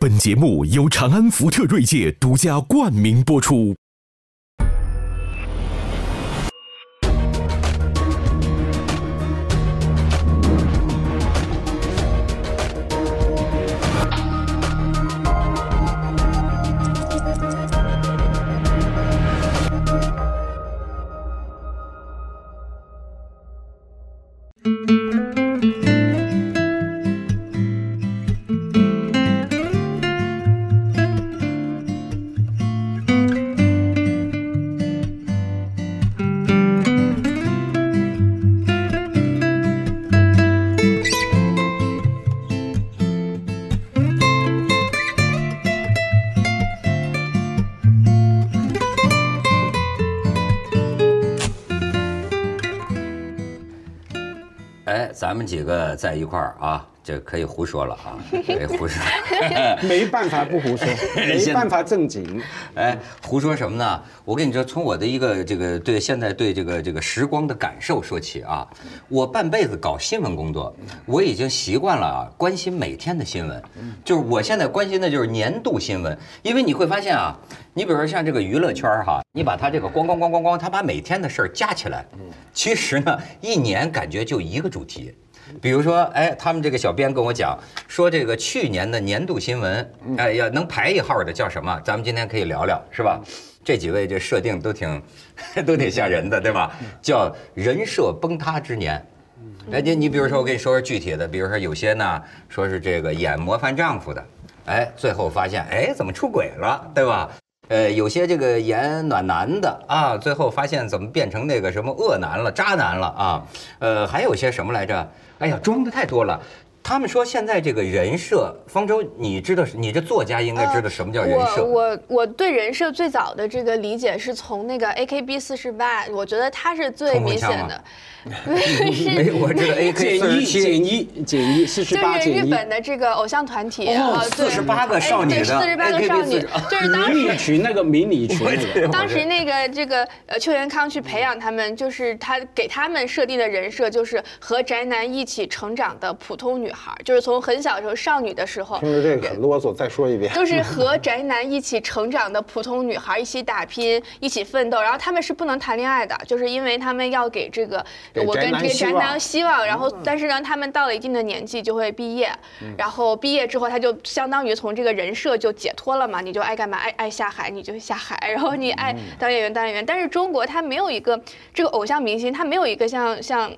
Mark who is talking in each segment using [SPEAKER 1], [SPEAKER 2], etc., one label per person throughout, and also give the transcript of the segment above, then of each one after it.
[SPEAKER 1] 本节目由长安福特锐界独家冠名播出。
[SPEAKER 2] 咱们几个在一块儿啊，这可以胡说了啊，可以胡说。
[SPEAKER 3] 没办法不胡说，没办法正经。
[SPEAKER 2] 哎，胡说什么呢？我跟你说，从我的一个这个对现在对这个这个时光的感受说起啊，我半辈子搞新闻工作，我已经习惯了啊关心每天的新闻，就是我现在关心的就是年度新闻，因为你会发现啊，你比如说像这个娱乐圈儿哈，你把它这个咣咣咣咣咣，它把每天的事儿加起来，其实呢，一年感觉就一个主题。比如说，哎，他们这个小编跟我讲说，这个去年的年度新闻，哎呀，能排一号的叫什么？咱们今天可以聊聊，是吧？这几位这设定都挺 都挺吓人的，对吧？叫人设崩塌之年。哎，你你比如说，我跟你说说具体的，比如说有些呢，说是这个演模范丈夫的，哎，最后发现，哎，怎么出轨了，对吧？呃，有些这个演暖男的啊，最后发现怎么变成那个什么恶男了、渣男了啊？呃，还有些什么来着？哎呀，装的太多了。他们说现在这个人设，方舟，你知道，你这作家应该知道什么叫人设。
[SPEAKER 4] 我我我对人设最早的这个理解是从那个 AKB 四十八，我觉得它是最明显的。
[SPEAKER 2] 没，我知道 AK
[SPEAKER 3] 减一减一减一四十八
[SPEAKER 4] 就是。日本的这个偶像团体，
[SPEAKER 2] 哦
[SPEAKER 4] 呃对
[SPEAKER 2] 48个少女的
[SPEAKER 4] 四十八个少女，就是当
[SPEAKER 3] 迷你
[SPEAKER 4] 时。
[SPEAKER 3] 裙那个迷你裙那个，
[SPEAKER 4] 当时那个这个呃邱元康去培养他们，就是他给他们设定的人设就是和宅男一起成长的普通女孩，就是从很小的时候少女的时候，
[SPEAKER 5] 听着这个很啰嗦，再说一遍。
[SPEAKER 4] 就是和宅男一起成长的普通女孩，一起打拼，一起奋斗。然后他们是不能谈恋爱的，就是因为他们要给这个
[SPEAKER 5] 给
[SPEAKER 4] 我跟这个宅男
[SPEAKER 5] 望
[SPEAKER 4] 希望。然后，但是呢，他们到了一定的年纪就会毕业，然后毕业之后他就相当于从这个人设就解脱了嘛，你就爱干嘛爱爱下海你就下海，然后你爱当演员当演员。但是中国它没有一个这个偶像明星，他没有一个像像。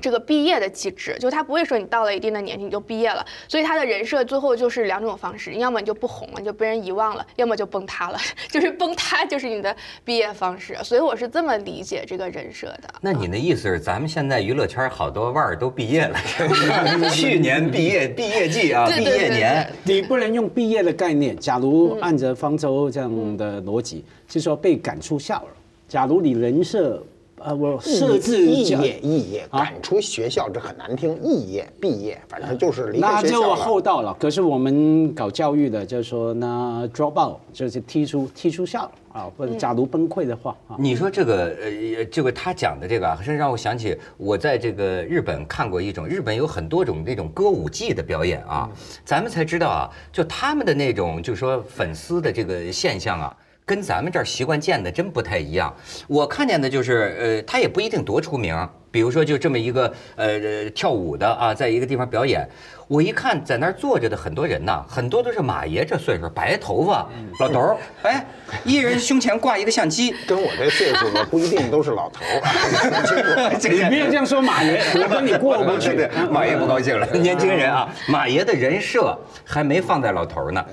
[SPEAKER 4] 这个毕业的机制，就他不会说你到了一定的年纪你就毕业了，所以他的人设最后就是两种方式，要么你就不红了，你就被人遗忘了，要么就崩塌了，就是崩塌就是你的毕业方式，所以我是这么理解这个人设的。
[SPEAKER 2] 那你的意思是，咱们现在娱乐圈好多腕儿都毕业了，去年毕业毕业季啊，毕业年，
[SPEAKER 3] 你不能用毕业的概念。假如按着方舟这样的逻辑，是说被赶出校了。假如你人设，呃，我设置角
[SPEAKER 5] 肄业，肄业
[SPEAKER 3] 啊
[SPEAKER 5] 赶出学校，这很难听。肄业、毕业，反正就是离开
[SPEAKER 3] 那就
[SPEAKER 5] 学校了。
[SPEAKER 3] 厚道了。可是我们搞教育的，就是说那 drop out 就是踢出踢出校啊，或者假如崩溃的话啊，
[SPEAKER 2] 你说这个呃，这个他讲的这个啊，甚至让我想起我在这个日本看过一种，日本有很多种那种歌舞伎的表演啊，咱们才知道啊，就他们的那种，就说粉丝的这个现象啊。跟咱们这儿习惯见的真不太一样。我看见的就是，呃，他也不一定多出名。比如说，就这么一个呃跳舞的啊，在一个地方表演，我一看在那儿坐着的很多人呐，很多都是马爷这岁数，白头发老头儿，哎，一人胸前挂一个相机，
[SPEAKER 5] 跟我这岁数呢不一定都是老头儿。
[SPEAKER 2] 这
[SPEAKER 3] 你不要这样说马爷，我跟你过不去
[SPEAKER 2] 的。马爷不高兴了，年轻人啊，马爷的人设还没放在老头儿呢，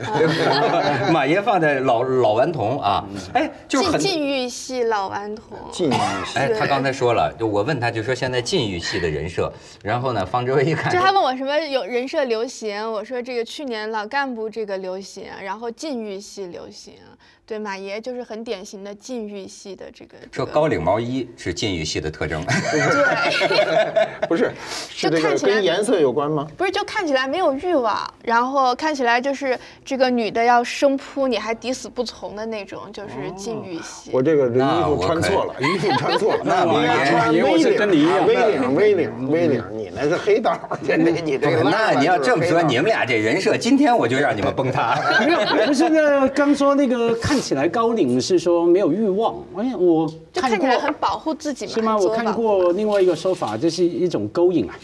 [SPEAKER 2] 马爷放在老老顽童啊，哎，就是很。
[SPEAKER 4] 禁禁欲系老顽童，
[SPEAKER 5] 禁欲系
[SPEAKER 2] 哎，他刚才说了，就我问他，就说现在禁欲系的人设，然后呢，方舟一看，
[SPEAKER 4] 就他问我什么有人设流行，我说这个去年老干部这个流行，然后禁欲系流行，对，马爷就是很典型的禁欲系的这个。
[SPEAKER 2] 说高领毛衣是禁欲系的特征，
[SPEAKER 4] 对，
[SPEAKER 5] 不是，是这个
[SPEAKER 4] 就看起来
[SPEAKER 5] 跟颜色有关吗？
[SPEAKER 4] 不是就看起来没有欲望，然后看起来就是这个女的要生扑你还抵死不从的那种，就是禁欲系。
[SPEAKER 5] 我这个这 衣服穿错了，衣服穿错了。
[SPEAKER 2] 那马爷
[SPEAKER 5] 穿
[SPEAKER 3] 马爷我
[SPEAKER 5] V
[SPEAKER 3] 是
[SPEAKER 5] 领
[SPEAKER 3] 跟你一样
[SPEAKER 5] ，V 领，V 领，V 领，你那是黑道，这这你这个
[SPEAKER 2] 那你要这么说，你们俩这人设，今天我就让你们崩塌。
[SPEAKER 3] 没有，不是那个刚说那个看起来高领是说没有欲望，哎，我
[SPEAKER 4] 就
[SPEAKER 3] 看过
[SPEAKER 4] 看起来很保护自己嘛，
[SPEAKER 3] 是吗？我看过另外一个说法，这是一种勾引啊。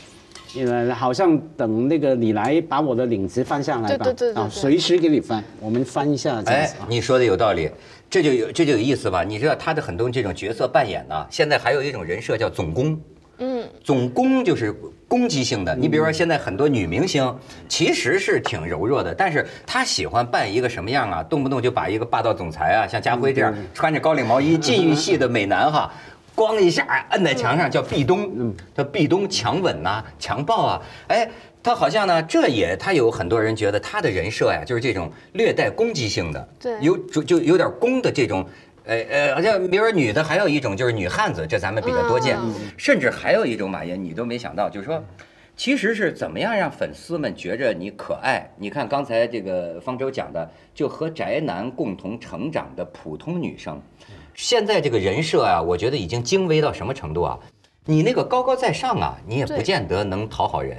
[SPEAKER 3] 呃，好像等那个你来把我的领子翻下来吧，
[SPEAKER 4] 对对对对
[SPEAKER 3] 啊，随时给你翻，我们翻一下这样
[SPEAKER 2] 哎
[SPEAKER 3] 子啊，。
[SPEAKER 2] 你说的有道理，这就有这就有意思吧？你知道他的很多这种角色扮演呢，现在还有一种人设叫总攻。
[SPEAKER 4] 嗯，
[SPEAKER 2] 总攻就是攻击性的。你比如说，现在很多女明星其实是挺柔弱的，但是她喜欢扮一个什么样啊？动不动就把一个霸道总裁啊，像家辉这样穿着高领毛衣、禁欲系的美男哈。咣一下摁在墙上，叫壁咚，叫壁咚强吻呐、强暴啊，哎，他好像呢，这也他有很多人觉得他的人设呀，就是这种略带攻击性的，
[SPEAKER 4] 对
[SPEAKER 2] 有就就有点攻的这种，呃呃，好像比如说女的还有一种就是女汉子，这咱们比较多见，
[SPEAKER 4] 嗯
[SPEAKER 2] 甚至还有一种马爷你都没想到，就是说。其实是怎么样让粉丝们觉着你可爱？你看刚才这个方舟讲的，就和宅男共同成长的普通女生，现在这个人设啊，我觉得已经精微到什么程度啊？你那个高高在上啊，你也不见得能讨好人。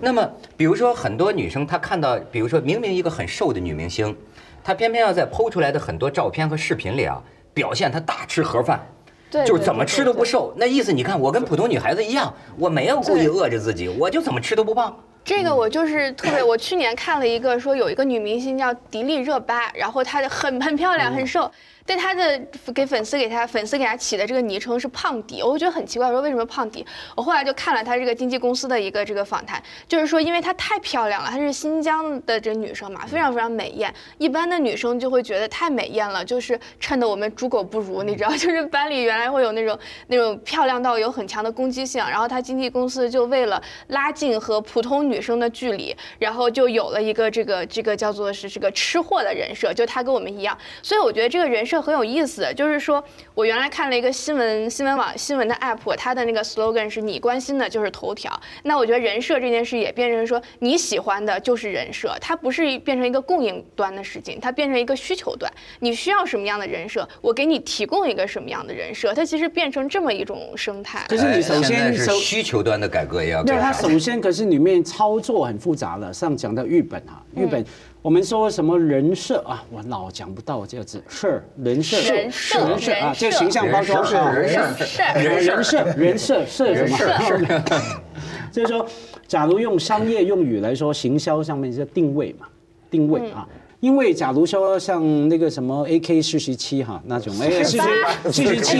[SPEAKER 2] 那么，比如说很多女生，她看到，比如说明明一个很瘦的女明星，她偏偏要在剖出来的很多照片和视频里啊，表现她大吃盒饭。
[SPEAKER 4] 对，
[SPEAKER 2] 就是怎么吃都不。瘦，那意思你看我跟普通女孩子一样，我没有故意饿着自己，我就怎么吃都不胖。
[SPEAKER 4] 这个我就是特别，我去年看了一个说有一个女明星叫迪丽热巴，然后她很很漂亮，很瘦，但她的给粉丝给她粉丝给她起的这个昵称是胖迪，我就觉得很奇怪，说为什么胖迪？我后来就看了她这个经纪公司的一个这个访谈，就是说因为她太漂亮了，她是新疆的这女生嘛，非常非常美艳，一般的女生就会觉得太美艳了，就是衬得我们猪狗不如，你知道，就是班里原来会有那种那种漂亮到有很强的攻击性，然后她经纪公司就为了拉近和普通女生的距离，然后就有了一个这个这个叫做是这个吃货的人设，就她跟我们一样，所以我觉得这个人设很有意思，就是说我原来看了一个新闻新闻网新闻的 app，它的那个 slogan 是你关心的就是头条，那我觉得人设这件事也变成说你喜欢的就是人设，它不是变成一个供应端的事情，它变成一个需求端，你需要什么样的人设，我给你提供一个什么样的人设，它其实变成这么一种生态。
[SPEAKER 3] 可是你首先
[SPEAKER 2] 需求端的改革也要
[SPEAKER 3] 那
[SPEAKER 2] 改革。
[SPEAKER 3] 它首先可是里面操作很复杂了，上讲到日本啊，日本我们说什么人设啊，我老讲不到这个字，设人设。
[SPEAKER 4] 人设
[SPEAKER 3] 人设啊，这形象包装。
[SPEAKER 2] 人设
[SPEAKER 3] 啊
[SPEAKER 2] 人设。
[SPEAKER 4] 是
[SPEAKER 3] 人人设人设设什么？就是说，假如用商业用语来说，行销上面是定位嘛，定位啊。因为假如说像那个什么 AK 四十七哈那种，哎，四十四十七。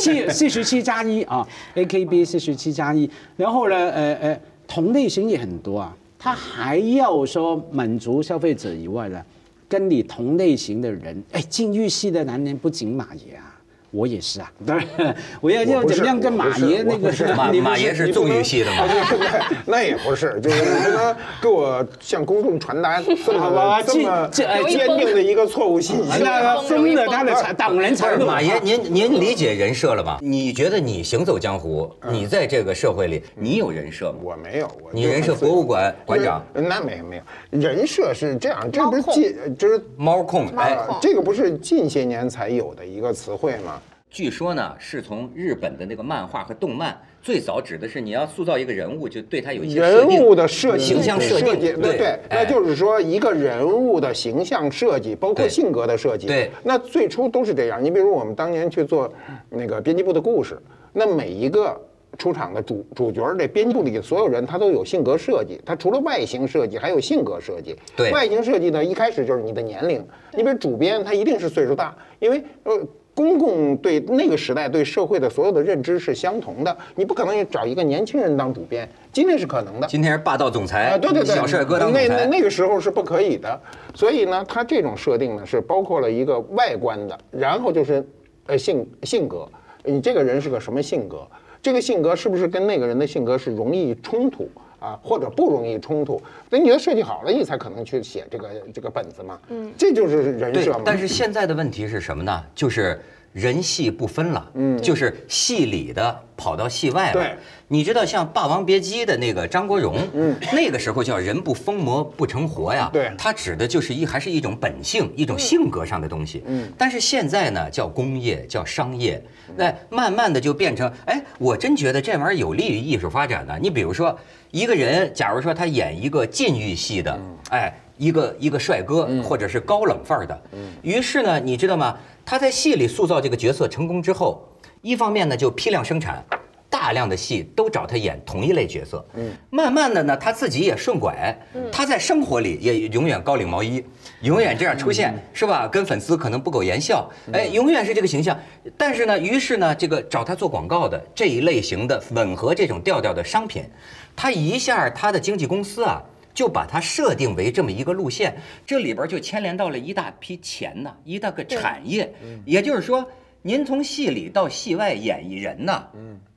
[SPEAKER 3] 四四十七加一啊，AKB 四十七加一，然后呢，呃呃，同类型也很多啊，他还要说满足消费者以外呢，跟你同类型的人，哎，禁欲系的男人不仅马爷啊。我也是啊，当然，我要要怎么样跟马爷那个
[SPEAKER 2] 马马爷是纵欲系的嘛？
[SPEAKER 5] 那也不是，就是你不能给我向公众传达这么这么坚定的一个错误信息。
[SPEAKER 3] 那个封了他的才党人才路。
[SPEAKER 2] 马爷，您您理解人设了吧？你觉得你行走江湖，你在这个社会里，你有人设吗？
[SPEAKER 5] 我没有，我
[SPEAKER 2] 你人设博物馆馆长，
[SPEAKER 5] 那没有没有，人设是这样，这不是
[SPEAKER 4] 猫控
[SPEAKER 5] 近，就是
[SPEAKER 2] 猫控，哎，
[SPEAKER 5] 啊，这个不是近些年才有的一个词汇吗？
[SPEAKER 2] 据说呢，是从日本的那个漫画和动漫，最早指的是你要塑造一个人物，就对他有一些
[SPEAKER 5] 人物的设计、
[SPEAKER 2] 形象设计，
[SPEAKER 5] 对那就是说一个人物的形象设计，包括性格的设计，
[SPEAKER 2] 对
[SPEAKER 5] 那最初都是这样。你比如我们当年去做那个编辑部的故事，那每一个。出场的主主角，这编辑部里的所有人，他都有性格设计。他除了外形设计，还有性格设计。
[SPEAKER 2] 对
[SPEAKER 5] 外形设计呢，一开始就是你的年龄。你比如主编，他一定是岁数大，因为呃，公共对那个时代对社会的所有的认知是相同的，你不可能找一个年轻人当主编，今天是可能的。
[SPEAKER 2] 今天是霸道总裁，
[SPEAKER 5] 啊，对对对，
[SPEAKER 2] 小帅哥当总
[SPEAKER 5] 那那，那个时候是不可以的，所以呢，他这种设定呢是包括了一个外观的，然后就是呃性性格，你这个人是个什么性格？这个性格是不是跟那个人的性格是容易冲突啊，或者不容易冲突。那你要设计好了，你才可能去写这个这个本子嘛。嗯，这就是人设嘛。，
[SPEAKER 2] 但是现在的问题是什么呢？就是人戏不分了，嗯，就是戏里的跑到戏外了。
[SPEAKER 5] 对，
[SPEAKER 2] 你知道像《霸王别姬》的那个张国荣，嗯，那个时候叫人不疯魔不成活呀，
[SPEAKER 5] 对
[SPEAKER 2] 他指的就是一还是一种本性，一种性格上的东西。嗯，但是现在呢，叫工业，叫商业，那慢慢的就变成，哎，我真觉得这玩意儿有利于艺术发展呢。你比如说，一个人，假如说他演一个禁欲戏的，哎。一个一个帅哥，或者是高冷范儿的，于是呢，你知道吗？他在戏里塑造这个角色成功之后，一方面呢就批量生产，大量的戏都找他演同一类角色，嗯，慢慢的呢，他自己也顺拐，他在生活里也永远高领毛衣，永远这样出现，是吧？跟粉丝可能不苟言笑，哎，永远是这个形象。但是呢，于是呢，这个找他做广告的这一类型的吻合这种调调的商品，他一下他的经纪公司啊。就把它设定为这么一个路线，这里边就牵连到了一大批钱呐，一大个产业。也就是说，您从戏里到戏外演绎人呐，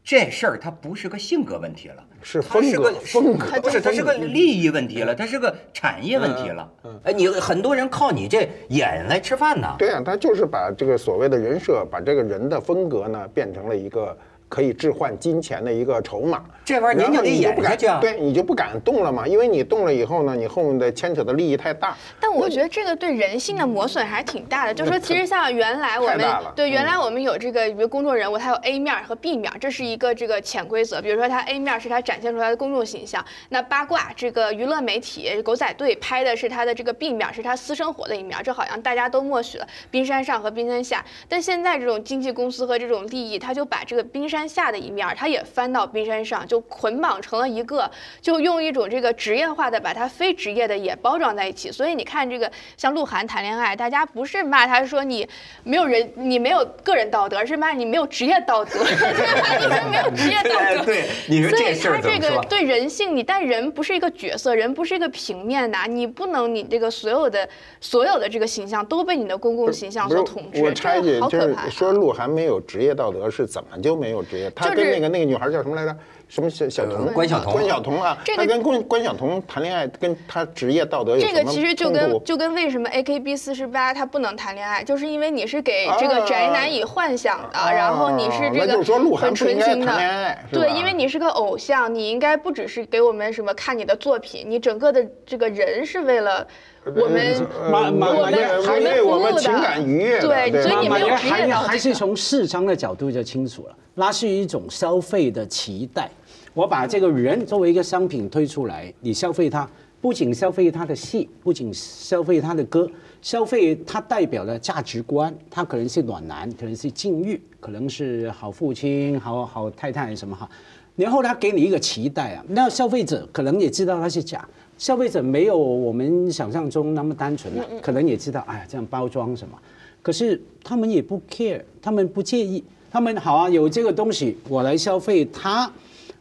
[SPEAKER 2] 这事儿它不是个性格问题了，
[SPEAKER 5] 是风格
[SPEAKER 2] 它是个
[SPEAKER 5] 风格
[SPEAKER 2] 不是它是个利益问题了，它是个产业问题了。哎，你很多人靠你这演来吃饭呢。
[SPEAKER 5] 对啊，他就是把这个所谓的人设，把这个人的风格呢，变成了一个可以置换金钱的一个筹码。
[SPEAKER 2] 这玩意儿您就得
[SPEAKER 5] 你就不敢
[SPEAKER 2] 演下去啊。
[SPEAKER 5] 对你就不敢动了嘛，因为你动了以后呢，你后面的牵扯的利益太大。
[SPEAKER 4] 但我觉得这个对人性的磨损还是挺大的。就是说，其实像原来我们 对原来我们有这个，比如公众人物，他有 A 面和 B 面，这是一个这个潜规则。比如说，他 A 面是他展现出来的公众形象，那八卦这个娱乐媒体狗仔队拍的是他的这个 B 面，是他私生活的一面。这好像大家都默许了冰山上和冰山下。但现在这种经纪公司和这种利益，他就把这个冰山下的一面儿，他也翻到冰山上，就捆绑成了一个，就用一种这个职业化的把他非职业的也包装在一起。所以你看这个像鹿晗谈恋爱，大家不是骂他说你没有人，你没有个人道德，而是骂你没有职业道德，你 们没有职业道德。
[SPEAKER 2] 对，你说
[SPEAKER 4] 所以
[SPEAKER 2] 这事儿
[SPEAKER 4] 他这个
[SPEAKER 2] 怎么说？
[SPEAKER 4] 对人性，你但人不是一个角色，人不是一个平面的，你不能你这个所有的所有的这个形象都被你的公共形象所统治，
[SPEAKER 5] 我插一句
[SPEAKER 4] 这个，好
[SPEAKER 5] 就是
[SPEAKER 4] 可怕啊。
[SPEAKER 5] 说鹿晗没有职业道德是怎么就没有职业？他跟那个那个女孩叫什么来着？什么小小童？
[SPEAKER 2] 关晓彤。
[SPEAKER 5] 关晓彤啊，
[SPEAKER 4] 这个
[SPEAKER 5] 他跟关关晓彤谈恋爱，跟他职业道德有
[SPEAKER 4] 这个其实就跟就跟为什么 AKB 四十八他不能谈恋爱，就是因为你是给这个
[SPEAKER 5] 啊
[SPEAKER 4] 宅男以幻想的，
[SPEAKER 5] 啊。
[SPEAKER 4] 然后你是这个很纯情的。对，因为你是个偶像，你应该不只是给我们什么看你的作品，你整个的这个人是为了我们
[SPEAKER 5] 呃
[SPEAKER 3] 马马
[SPEAKER 4] 我们
[SPEAKER 5] 还
[SPEAKER 4] 我们
[SPEAKER 5] 为我们
[SPEAKER 4] 服务的。
[SPEAKER 5] 情感愉悦
[SPEAKER 4] 对，所以你
[SPEAKER 3] 马爷
[SPEAKER 4] 没有职业
[SPEAKER 3] 还
[SPEAKER 4] 道德
[SPEAKER 3] 还是从市场的角度就清楚了，那是一种消费的期待。我把这个人作为一个商品推出来，你消费他，不仅消费他的戏，不仅消费他的歌，消费他代表的价值观，他可能是暖男，可能是禁欲，可能是好父亲、好好太太什么哈。然后他给你一个期待啊，那消费者可能也知道它是假，消费者没有我们想象中那么单纯啊，可能也知道，哎呀，这样包装什么。可是他们也不 care，他们不介意，他们好啊，有这个东西我来消费它，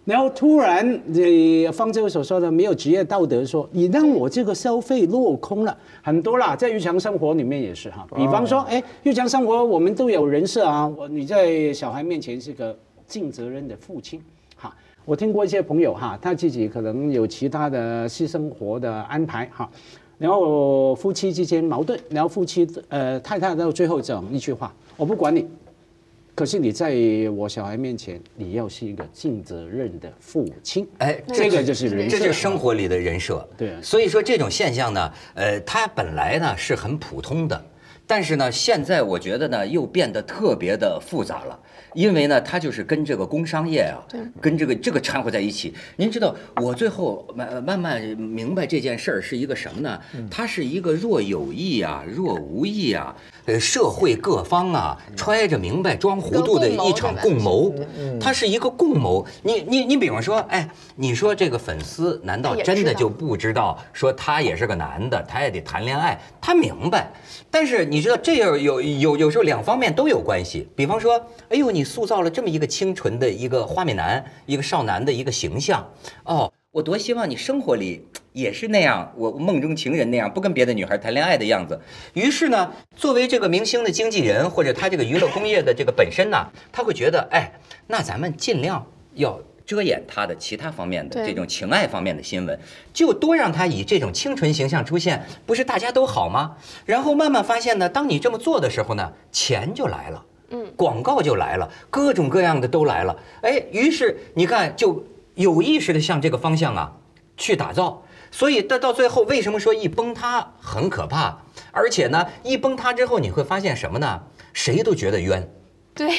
[SPEAKER 3] 然后突然呃，方舟所说的没有职业道德说，你让我这个消费落空了很多啦，在日常生活里面也是哈，比方说，哎，日常生活我们都有人设啊，我你在小孩面前是个尽责任的父亲，哈。我听过一些朋友哈，他自己可能有其他的私生活的安排哈，然后夫妻之间矛盾，然后夫妻呃太太到最后讲一句话：我不管你，可是你在我小孩面前，你要是一个尽责任的父亲。
[SPEAKER 2] 哎，
[SPEAKER 3] 这个就是人设，
[SPEAKER 2] 这就是生活里的人设。
[SPEAKER 3] 对啊
[SPEAKER 2] 所以说这种现象呢，呃，它本来呢是很普通的，但是呢，现在我觉得呢又变得特别的复杂了，因为呢，它就是跟这个工商业啊，跟这个这个掺和在一起。您知道，我最后慢慢慢明白这件事儿是一个什么呢？它是一个若有意啊，若无意啊，呃，社会各方啊揣着明白装糊涂的
[SPEAKER 4] 一
[SPEAKER 2] 场共谋，它是一个共谋。你你你比方说，哎，你说这个粉丝难道真的就不知道说他也是个男的，他也得谈恋爱？他明白，但是你知道这有有有有时候两方面都有关系。比方说，哎呦，你塑造了这么一个清纯的一个花美男，一个少男的一个形象，哦。我多希望你生活里也是那样，我梦中情人那样，不跟别的女孩谈恋爱的样子。于是呢，作为这个明星的经纪人，或者他这个娱乐工业的这个本身呢，他会觉得，哎，那咱们尽量要。遮掩他的其他方面的这种情爱方面的新闻，就多让他以这种清纯形象出现，不是大家都好吗？然后慢慢发现呢，当你这么做的时候呢，钱就来了。广告就来了，各种各样的都来了。哎，于是你看，就有意识的向这个方向啊去打造。所以到到最后，为什么说一崩塌很可怕？而且呢，一崩塌之后，你会发现什么呢？谁都觉得冤。
[SPEAKER 4] 对，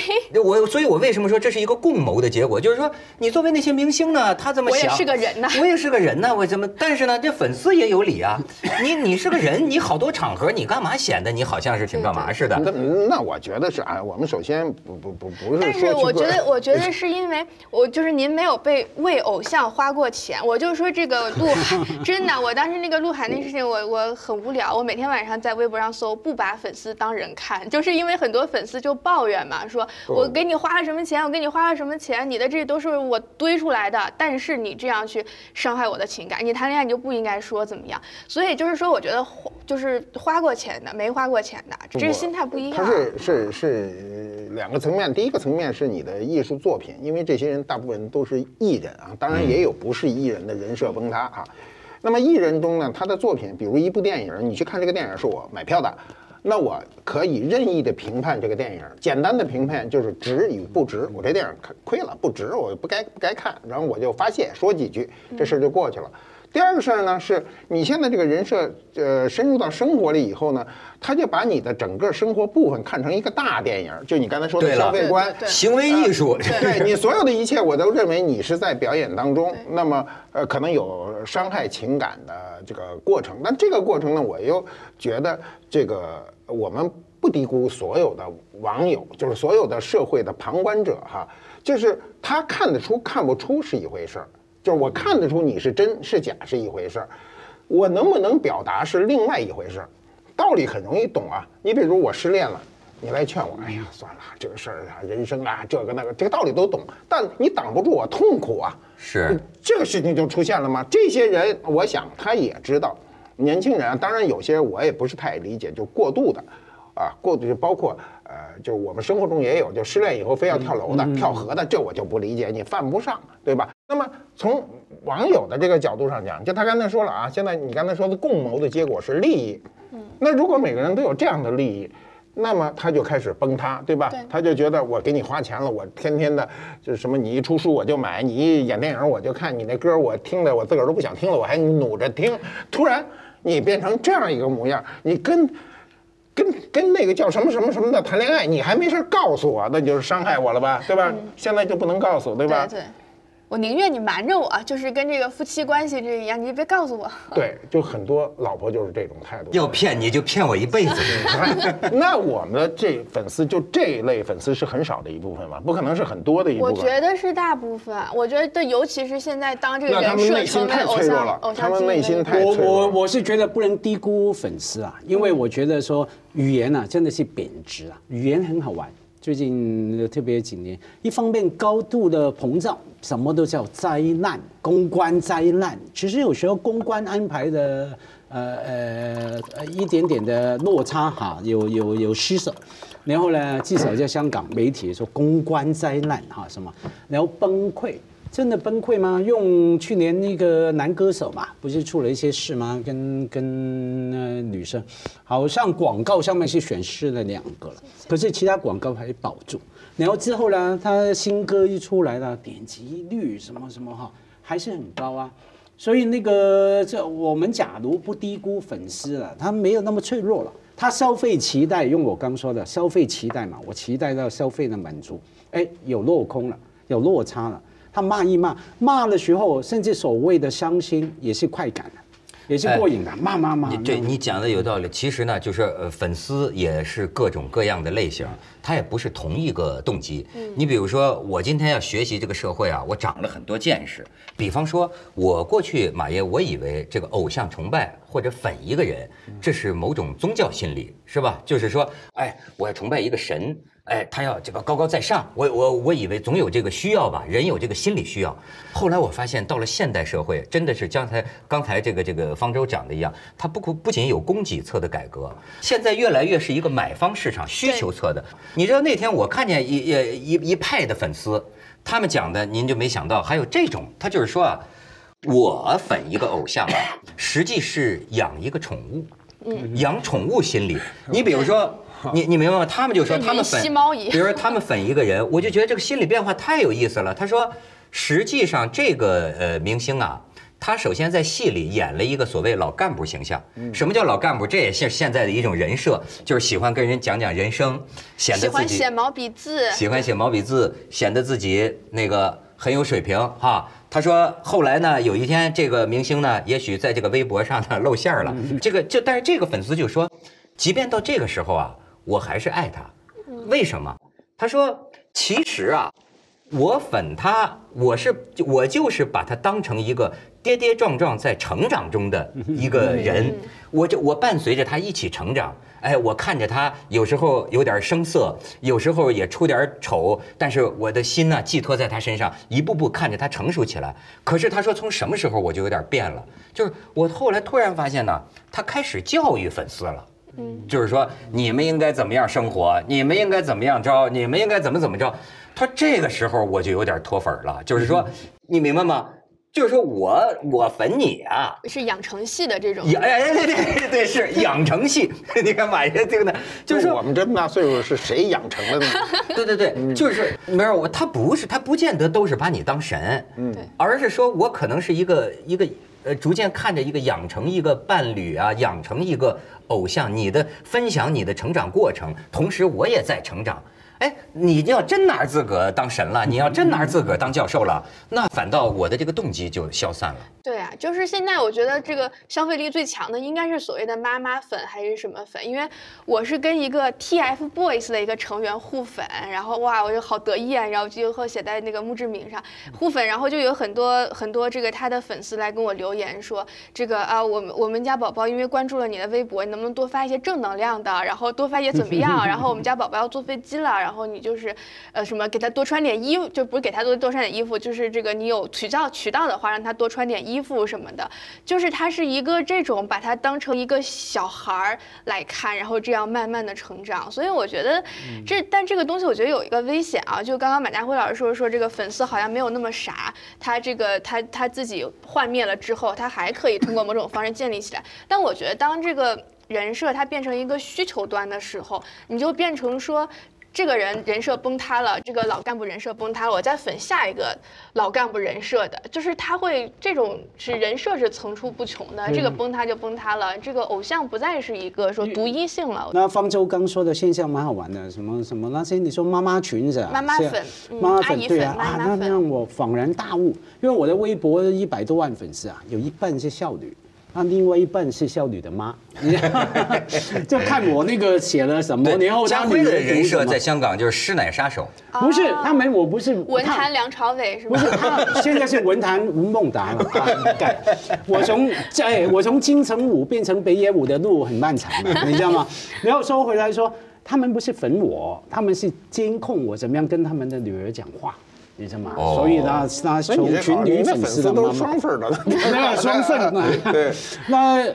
[SPEAKER 2] 我，所以我为什么说这是一个共谋的结果？就是说，你作为那些明星呢，他这么想，
[SPEAKER 4] 我也是个人呐
[SPEAKER 2] 我也是个人呐，我怎么？但是呢，这粉丝也有理啊。你你是个人，你好多场合，你干嘛显得你好像是挺干嘛似的？
[SPEAKER 5] 那那我觉得是哎，我们首先不不不不是
[SPEAKER 4] 但是我觉得，我觉得是因为我就是您没有被为偶像花过钱。我就说这个鹿晗，真的，我当时那个鹿晗那事情，我我很无聊，我每天晚上在微博上搜，不把粉丝当人看，就是因为很多粉丝就抱怨嘛，说我给你花了什么钱，我给你花了什么钱，你的这都是我堆出来的，但是你这样去伤害我的情感，你谈恋爱你就不应该说怎么样。所以就是说，我觉得花就是花过钱的，没花过钱的，这是心态不一样。
[SPEAKER 5] 它是是是两个层面，第一个层面是你的艺术作品，因为这些人大部分都是艺人啊，当然也有不是艺人的人设崩塌啊。那么艺人中呢，他的作品，比如一部电影，你去看这个电影是我买票的，那我可以任意的评判这个电影，简单的评判就是值与不值。我这电影看亏了，不值，我不该不该看，然后我就发泄说几句，这事儿就过去了。第二个事儿呢，是你现在这个人设，呃，深入到生活里以后呢，他就把你的整个生活部分看成一个大电影，就你刚才说的
[SPEAKER 2] 对了
[SPEAKER 5] 消费观
[SPEAKER 2] 行为艺术，
[SPEAKER 5] 对你所有的一切，我都认为你是在表演当中，那么呃，可能有伤害情感的这个过程。但这个过程呢，我又觉得这个我们不低估所有的网友，就是所有的社会的旁观者哈，就是他看得出看不出是一回事儿，就是我看得出你是真是假是一回事儿，我能不能表达是另外一回事儿。道理很容易懂啊，你比如我失恋了。你来劝我，哎呀，算了，这个事儿啊，人生啊，这个那个，这个道理都懂，但你挡不住我痛苦啊。
[SPEAKER 2] 是
[SPEAKER 5] 这个事情就出现了吗？这些人，我想他也知道，年轻人啊，当然有些我也不是太理解，就过度的，啊，过度就包括呃，就我们生活中也有，就失恋以后非要跳楼的、跳河的，这我就不理解，你犯不上，对吧？那么从网友的这个角度上讲，就他刚才说了啊，现在你刚才说的共谋的结果是利益，那如果每个人都有这样的利益。那么他就开始崩塌，对吧？
[SPEAKER 4] 对
[SPEAKER 5] 他就觉得我给你花钱了，我天天的就是什么，你一出书我就买，你一演电影我就看，你那歌我听的我自个儿都不想听了，我还努着听。突然你变成这样一个模样，你跟跟跟那个叫什么什么什么的谈恋爱，你还没事儿告诉我，那就是伤害我了吧，对吧？现在就不能告诉，对吧？
[SPEAKER 4] 对对，我宁愿你瞒着我，就是跟这个夫妻关系这一样，你就别告诉我。
[SPEAKER 5] 对，就很多老婆就是这种态度。
[SPEAKER 2] 要骗你就骗我一辈子。
[SPEAKER 5] 那我们的这粉丝就这一类粉丝是很少的一部分嘛，不可能是很多的一部分我。
[SPEAKER 4] 觉得是大部分，我觉得尤其是现在当这个人设
[SPEAKER 5] 们内心
[SPEAKER 4] 成为偶
[SPEAKER 5] 太脆弱
[SPEAKER 4] 像偶，
[SPEAKER 5] 了他
[SPEAKER 4] 像经营的
[SPEAKER 5] 们内心太脆弱了。
[SPEAKER 3] 我我是觉得不能低估粉丝啊，因为我觉得说语言啊真的是贬值啊，语言很好玩。最近特别几年，一方面高度的膨胀，什么都叫灾难，公关灾难。其实有时候公关安排的呃呃呃一点点的落差哈，有有有失手。然后呢，至少在香港媒体说公关灾难哈什么，然后崩溃。真的崩溃吗？用去年那个男歌手嘛，不是出了一些事吗？跟跟呃女生，好像广告上面是选失了两个了，可是其他广告还保住。然后之后呢，他新歌一出来了，点击率什么什么哈，还是很高啊。所以那个这我们假如不低估粉丝了，他没有那么脆弱了。他消费期待，用我刚说的消费期待嘛，我期待到消费的满足，哎，有落空了，有落差了。他骂一骂，骂的时候，甚至所谓的伤心也是快感的，也是过瘾的，骂骂骂。
[SPEAKER 2] 你对你讲的有道理。其实呢，就是呃，粉丝也是各种各样的类型，他也不是同一个动机。你比如说，我今天要学习这个社会啊，我长了很多见识。比方说，我过去马爷，我以为这个偶像崇拜或者粉一个人，这是某种宗教心理，是吧？就是说，哎，我要崇拜一个神。哎，他要这个高高在上，我我我以为总有这个需要吧，人有这个心理需要。后来我发现，到了现代社会，真的是刚才刚才这个这个方舟讲的一样，它不不仅有供给侧的改革，现在越来越是一个买方市场需求侧的。你知道那天我看见一一一一派的粉丝。他们讲的您就没想到，还有这种，他就是说啊，我粉一个偶像啊，实际是养一个宠物，养宠物心理。你比如说。你你明白吗？他们就说他们粉比如说他们粉一个人，我就觉得这个心理变化太有意思了。他说，实际上这个呃明星啊，他首先在戏里演了一个所谓老干部形象。什么叫老干部？这也是现在的一种人设，就是喜欢跟人讲讲人生，显
[SPEAKER 4] 喜
[SPEAKER 2] 得自己
[SPEAKER 4] 欢写毛笔字，
[SPEAKER 2] 喜欢写毛笔字，显得自己那个很有水平哈。他说后来呢，有一天这个明星呢，也许在这个微博上呢露馅儿了。这个就但是这个粉丝就说，即便到这个时候啊，我还是爱他。为什么？他说其实啊，我粉他，我是我就是把他当成一个跌跌撞撞在成长中的一个人，我就我伴随着他一起成长。哎，我看着他有时候有点生涩，有时候也出点丑，但是我的心呢寄托在他身上，一步步看着他成熟起来。可是他说从什么时候我就有点变了，就是我后来突然发现呢，他开始教育粉丝了。就是说你们应该怎么样生活，你们应该怎么样着，你们应该怎么怎么着。他说这个时候我就有点脱粉了，就是说你明白吗？就是说我我粉你啊，
[SPEAKER 4] 是养成系的这种。
[SPEAKER 2] 养哎哎对对对对是 养成系。你看马爷这个呢，就
[SPEAKER 5] 就是
[SPEAKER 2] 说
[SPEAKER 5] 我们这么大岁数是谁养成了呢？
[SPEAKER 2] 对对对，就是没有我，他不是他不见得都是把你当神，
[SPEAKER 5] 嗯
[SPEAKER 2] 而是说我可能是一个一个呃，逐渐看着一个养成一个伴侣啊，养成一个偶像，你的分享你的成长过程，同时我也在成长。哎，你要真拿自个当神了，你要真拿自个当教授了，那反倒我的这个动机就消散了。
[SPEAKER 4] 对啊，就是现在我觉得这个消费力最强的应该是所谓的妈妈粉还是什么粉？因为我是跟一个 TFBOYS 的一个成员互粉，然后哇，我就好得意啊，然后就后写在那个墓志铭上互粉，然后就有很多很多这个他的粉丝来跟我留言说，这个啊，我们我们家宝宝因为关注了你的微博，你能不能多发一些正能量的，然后多发一些怎么样？然后我们家宝宝要坐飞机了，然后你就是呃什么给他多穿点衣服，就不是给他多多穿点衣服，就是这个你有渠道渠道的话，让他多穿点衣服什么的，就是他是一个这种把他当成一个小孩儿来看，然后这样慢慢的成长。所以我觉得这，但这个东西我觉得有一个危险啊，就刚刚马家辉老师说说这个粉丝好像没有那么傻，他这个他他自己幻灭了之后，他还可以通过某种方式建立起来。但我觉得当这个人设它变成一个需求端的时候，你就变成说。这个人人设崩塌了，这个老干部人设崩塌了，我再粉下一个老干部人设的，就是他会这种是人设是层出不穷的，这个崩塌就崩塌了，这个偶像不再是一个说独一性了。
[SPEAKER 3] 那方舟刚说的现象蛮好玩的，什么什么那些你说妈妈群是吧？是啊
[SPEAKER 4] 妈妈粉嗯
[SPEAKER 3] 妈妈粉对啊，那让我恍然大悟，因为我的微博一百多万粉丝啊，有一半是少女。那另外一半是孝女的妈，就看我那个写了什么，然后他
[SPEAKER 2] 家辉的人设在香港就是师奶杀手，
[SPEAKER 3] 不是他们，我不是
[SPEAKER 4] 文坛梁朝伟是吗？
[SPEAKER 3] 不是他，现在是文坛吴孟达了。啊干我从在我从金城武变成北野武的路很漫长的，你知道吗？然后说回来说，他们不是粉我，他们是监控我怎么样跟他们的女儿讲话，你知道吗？
[SPEAKER 2] 哦
[SPEAKER 3] 所以呢，那
[SPEAKER 5] 所以你
[SPEAKER 3] 从群，
[SPEAKER 5] 你
[SPEAKER 3] 女粉
[SPEAKER 5] 那粉丝都是
[SPEAKER 3] 丝的妈妈
[SPEAKER 5] 双份儿的，
[SPEAKER 3] 没有双份啊。
[SPEAKER 5] 对，
[SPEAKER 3] 那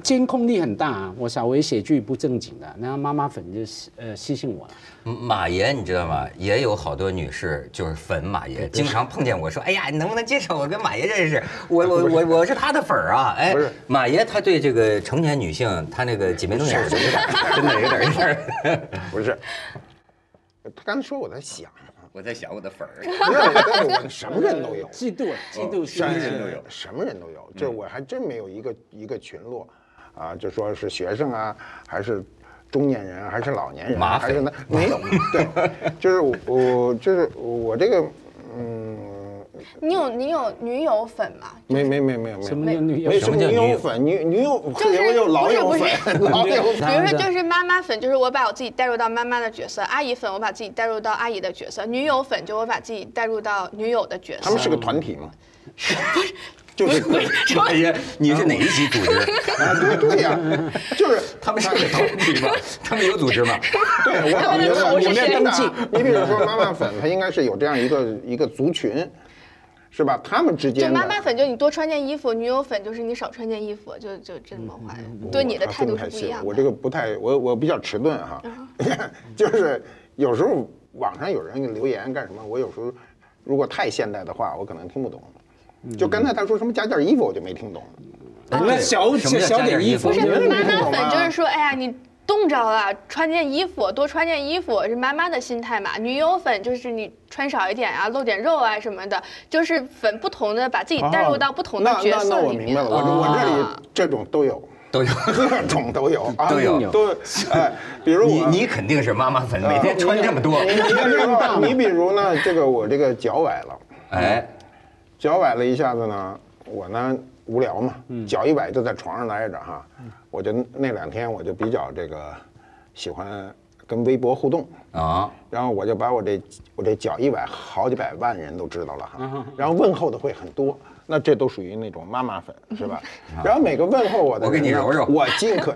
[SPEAKER 3] 监控力很大啊。我稍微写句不正经的，那妈妈粉就私呃私信我了。
[SPEAKER 2] 马爷，你知道吗？也有好多女士就是粉马爷，经常碰见我说：“哎呀，你能不能介绍我跟马爷认识？我我 我我是他的粉儿啊！”哎
[SPEAKER 5] 不是，
[SPEAKER 2] 马爷他对这个成年女性，他那个挤眉弄眼的有点，真的有点有点。
[SPEAKER 5] 不是。他刚才说我在想，
[SPEAKER 2] 我在想我的粉儿，
[SPEAKER 5] 不是，我什么人都有，
[SPEAKER 3] 嫉妒，嫉妒心
[SPEAKER 5] 什么人都有，什么人都有。这我还真没有一个一个群落，啊，就说是学生啊，还是中年人，还是老年人，还是那没有。对，就是我我就是我这个嗯，
[SPEAKER 4] 你有你有女友粉吗？
[SPEAKER 5] 没没没没有没有
[SPEAKER 3] 什么叫女友
[SPEAKER 5] 没什么
[SPEAKER 2] 什么叫女友
[SPEAKER 5] 女友粉，女女友，
[SPEAKER 4] 就是
[SPEAKER 5] 我有老友
[SPEAKER 4] 不是
[SPEAKER 5] 粉，老友粉。
[SPEAKER 4] 比如说，就是妈妈粉，就是我把我自己带入到妈妈的角色；阿姨粉，我把自己带入到阿姨的角色；女友粉，就我把自己带入到女友的角色。
[SPEAKER 5] 他们是个团体吗？就是
[SPEAKER 2] 马 爷，你是哪一级组织？
[SPEAKER 5] 啊，对对呀，就是
[SPEAKER 2] 他们是个团体吗？他们有组织吗？
[SPEAKER 5] 对，我感觉我
[SPEAKER 4] 谁
[SPEAKER 5] 真的啊，你比如说妈妈粉，它应该是有这样一个一个族群，是吧？他们之间就
[SPEAKER 4] 妈妈粉，就你多穿件衣服；女友粉就是你少穿件衣服，就就这么坏，对你的态度不一样的。
[SPEAKER 5] 我这个不太，我我比较迟钝哈，就是有时候网上有人给留言干什么，我有时候如果太现代的话，我可能听不懂。就刚才他说什么加件衣服，我就没听懂。
[SPEAKER 3] 那小
[SPEAKER 2] 什么
[SPEAKER 3] 小
[SPEAKER 2] 点衣服
[SPEAKER 4] 不是妈妈粉就是说，哎呀你。冻着了，穿件衣服，多穿件衣服是妈妈的心态嘛。女友粉就是你穿少一点啊，露点肉啊什么的，就是粉不同的，把自己带入到不同的角
[SPEAKER 5] 那那
[SPEAKER 4] 色里面。
[SPEAKER 5] 我明白了，我这我这里
[SPEAKER 4] 啊
[SPEAKER 5] 这种都有，
[SPEAKER 2] 都有。
[SPEAKER 5] 各种都有 啊，
[SPEAKER 2] 都有。
[SPEAKER 5] 都哎，比如
[SPEAKER 2] 你你肯定是妈妈粉，每天穿这么多。
[SPEAKER 5] 你，你比如你比如呢，这个我这个脚崴了，
[SPEAKER 2] 哎，
[SPEAKER 5] 脚崴了一下子呢，我呢无聊嘛，脚一崴就在床上待着哈，我就那两天我就比较这个喜欢跟微博互动。
[SPEAKER 2] 啊，
[SPEAKER 5] 然后我就把我这我这脚一崴，好几百万人都知道了哈，然后问候的会很多，那这都属于那种妈妈粉是吧？然后每个问候我的，
[SPEAKER 2] 我给你揉揉
[SPEAKER 5] 我尽可。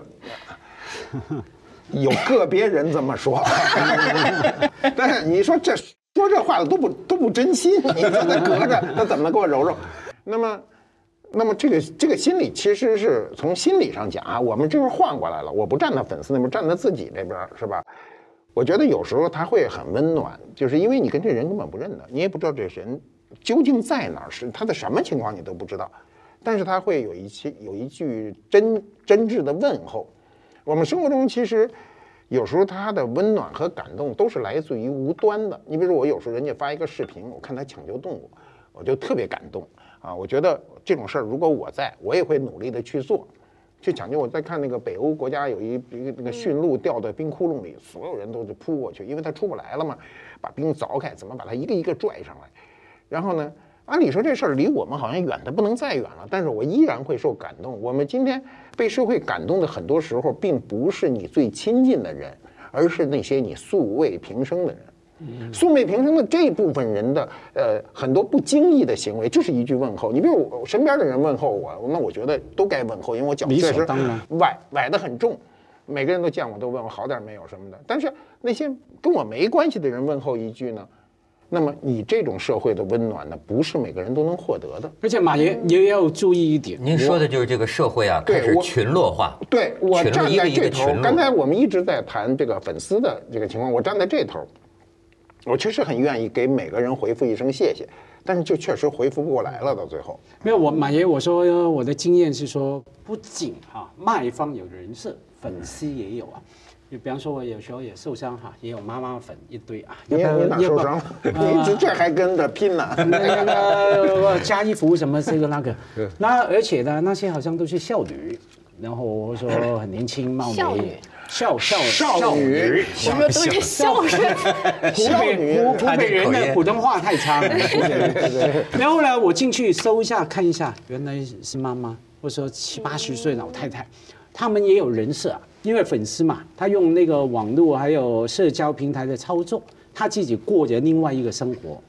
[SPEAKER 5] 有个别人这么说，但是你说这说这话的都不都不真心，你说他隔着他怎么给我揉揉？那么，那么这个这个心理其实是从心理上讲啊，我们这边换过来了，我不站在粉丝那边，站在自己这边是吧？我觉得有时候他会很温暖，就是因为你跟这人根本不认得，你也不知道这人究竟在哪儿，是他的什么情况你都不知道，但是他会有一些有一句真真挚的问候。我们生活中其实有时候他的温暖和感动都是来自于无端的。你比如说我有时候人家发一个视频，我看他抢救动物，我就特别感动啊！我觉得这种事儿如果我在，我也会努力的去做。去抢救，我在看那个北欧国家有一一个那个驯鹿掉在冰窟窿里，所有人都是扑过去，因为它出不来了嘛，把冰凿开，怎么把它一个一个拽上来？然后呢，按理说这事儿离我们好像远的不能再远了，但是我依然会受感动。我们今天被社会感动的很多时候，并不是你最亲近的人，而是那些你素未平生的人。素昧平生的这部分人的呃很多不经意的行为，就是一句问候。你比如我身边的人问候我，那我觉得都该问候，因为我脚确实崴崴得很重，每个人都见我都问我好点没有什么的。但是那些跟我没关系的人问候一句呢，那么你这种社会的温暖呢，不是每个人都能获得的。
[SPEAKER 3] 而且马爷也要注意一点，
[SPEAKER 2] 您说的就是这个社会啊，
[SPEAKER 5] 对我
[SPEAKER 2] 开始群落化。
[SPEAKER 5] 对我站在这头刚才我们一直在谈这个粉丝的这个情况，我站在这头，我确实很愿意给每个人回复一声谢谢，但是就确实回复不过来了，到最后。
[SPEAKER 3] 没有我马爷，我说我的经验是说，不仅哈、卖方有人设，粉丝也有啊。就比方说，我有时候也受伤哈，也有妈妈粉一堆啊。
[SPEAKER 5] 你你哪受伤了？你这还跟着拼呢？
[SPEAKER 3] 那个加衣服什么这个那个，那而且呢，那些好像都是少女，然后我说很年轻貌美
[SPEAKER 4] 少女，
[SPEAKER 3] 少少
[SPEAKER 5] 少女
[SPEAKER 4] 什么都是孝顺，
[SPEAKER 3] 湖北
[SPEAKER 5] 少女
[SPEAKER 3] 湖湖北人的普通话太差了。然后呢，我进去搜一下看一下，原来是妈妈，或者说七八十岁老太太，他们也有人设啊，因为粉丝嘛，他用那个网络还有社交平台的操作，他自己过着另外一个生活。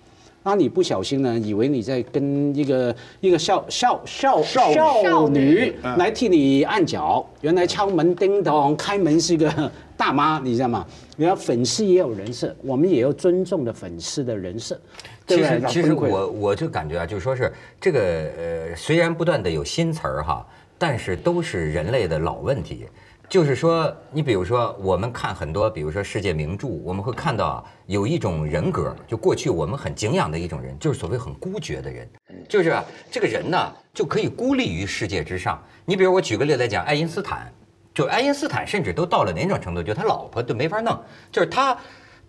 [SPEAKER 3] 那你不小心呢，以为你在跟一个一个少少少
[SPEAKER 5] 少
[SPEAKER 3] 少
[SPEAKER 4] 女
[SPEAKER 3] 女来替你按脚，原来敲门叮咚，开门是一个 大妈，你知道吗？原来粉丝也有人设，我们也要尊重的粉丝的人设，对不对？
[SPEAKER 2] 其实，我我就感觉啊，就是说是这个呃，虽然不断的有新词儿哈，但是都是人类的老问题。就是说，你比如说，我们看很多，比如说世界名著，我们会看到啊，有一种人格，就过去我们很敬仰的一种人，就是所谓很孤绝的人，就是啊，这个人呢就可以孤立于世界之上。你比如我举个例来讲，爱因斯坦，就爱因斯坦甚至都到了哪种程度，就他老婆都没法弄，就是他。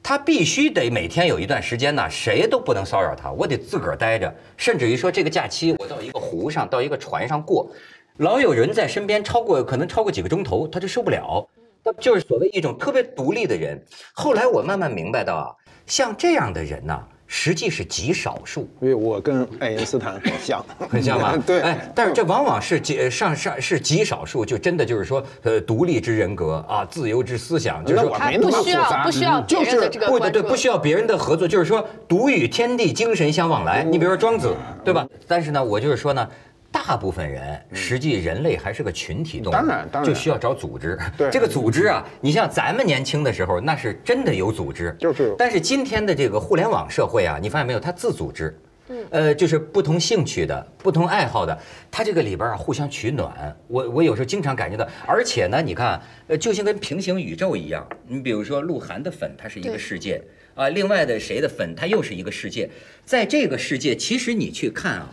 [SPEAKER 2] 他必须得每天有一段时间呢，谁都不能骚扰他，我得自个儿待着。甚至于说，这个假期我到一个湖上，到一个船上过，老有人在身边超过可能超过几个钟头，他就受不了。那就是所谓一种特别独立的人。后来我慢慢明白到啊，像这样的人呢，实际是极少数。
[SPEAKER 5] 因为我跟爱因斯坦很像，
[SPEAKER 2] 很像吧？
[SPEAKER 5] 对，
[SPEAKER 2] 哎，但是这往往是极上上是极少数，就真的就是说，呃，独立之人格啊，自由之思想，就是说
[SPEAKER 4] 他
[SPEAKER 5] 那我没那
[SPEAKER 4] 不需要
[SPEAKER 5] 么复杂
[SPEAKER 4] 不需要别人的这个
[SPEAKER 2] 不对对，不需要别人的合作，就是说独与天地精神相往来。你比如说庄子，对吧？但是呢，我就是说呢。大部分人实际人类还是个群体动物，
[SPEAKER 5] 当然当然
[SPEAKER 2] 就需要找组织。
[SPEAKER 5] 对
[SPEAKER 2] 这个组织啊，你像咱们年轻的时候，那是真的有组织，
[SPEAKER 5] 就是
[SPEAKER 2] 但是今天的这个互联网社会啊，你发现没有，它自组织。呃，就是不同兴趣的、不同爱好的，它这个里边啊互相取暖。我我有时候经常感觉到，而且呢，你看，呃，就像跟平行宇宙一样。你比如说鹿晗的粉，它是一个世界啊，另外的谁的粉，它又是一个世界。在这个世界，其实你去看啊，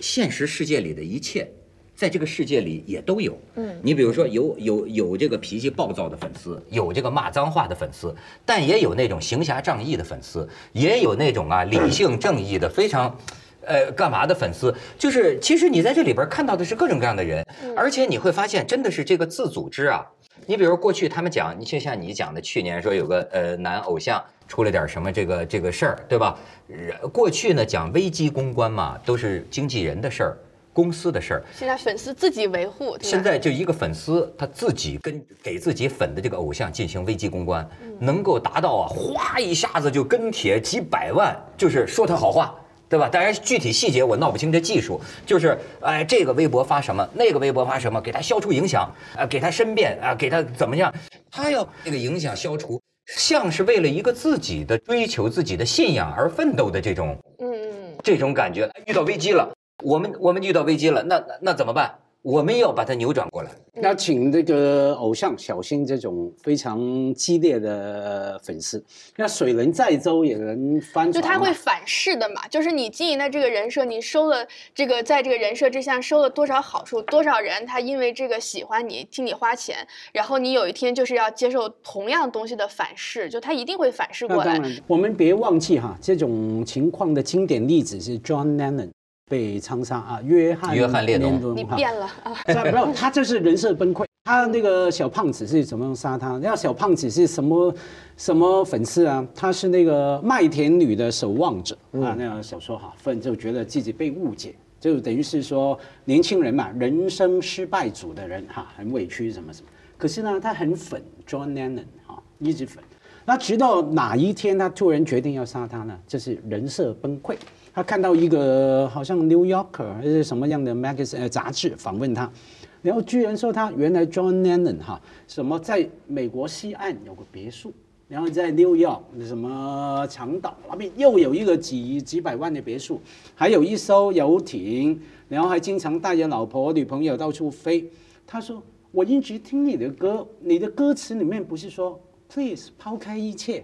[SPEAKER 2] 现实世界里的一切，在这个世界里也都有。嗯，你比如说有有有这个脾气暴躁的粉丝，有这个骂脏话的粉丝，但也有那种行侠仗义的粉丝，也有那种啊理性正义的非常。呃，干嘛的粉丝？就是其实你在这里边看到的是各种各样的人，而且你会发现，真的是这个自组织啊。你比如过去他们讲，你就像你讲的，去年说有个呃男偶像出了点什么这个这个事儿，对吧？人过去呢讲危机公关嘛，都是经纪人的事儿、公司的事儿。
[SPEAKER 4] 现在粉丝自己维护，
[SPEAKER 2] 现在就一个粉丝他自己跟给自己粉的这个偶像进行危机公关，能够达到啊，哗一下子就跟帖几百万，就是说他好话。对吧？当然，具体细节我闹不清这技术，就是哎，这个微博发什么，那个微博发什么，给他消除影响，啊，给他申辩，啊，给他怎么样？他要这个影响消除，像是为了一个自己的追求、自己的信仰而奋斗的这种
[SPEAKER 4] 嗯嗯
[SPEAKER 2] 这种感觉。遇到危机了，我们我们遇到危机了，那那那怎么办？我们要把它扭转过来。
[SPEAKER 3] 要请这个偶像小心这种非常激烈的粉丝。那水能载舟也能翻船嘛，
[SPEAKER 4] 就他会反噬的嘛，就是你经营的这个人设，你收了这个在这个人设之下收了多少好处，多少人他因为这个喜欢你，替你花钱，然后你有一天就是要接受同样东西的反噬，就他一定会反噬过来。
[SPEAKER 3] 那当然，我们别忘记哈，这种情况的经典例子是 John Lennon 被枪杀啊，约翰
[SPEAKER 2] 约翰列侬
[SPEAKER 3] 哈
[SPEAKER 4] 你变了啊！
[SPEAKER 3] 是啊没有，他就是人设崩溃。他那个小胖子是怎么样杀他？那小胖子是什么什么粉丝啊？他是那个麦田女的守望者啊，那个小说哈，粉就觉得自己被误解，就等于是说年轻人嘛，人生失败组的人哈，很委屈什么什么。可是呢，他很粉 John Lennon 哈，一直粉。那直到哪一天他突然决定要杀他呢？这是人设崩溃。他看到一个好像《New Yorker》还是什么样的 magazine 杂志访问他，然后居然说他原来 John Lennon 哈什么在美国西岸有个别墅，然后在 New York 什么长岛那边又有一个几几百万的别墅，还有一艘游艇，然后还经常带着老婆女朋友到处飞。他说我一直听你的歌，你的歌词里面不是说 Please 抛开一切，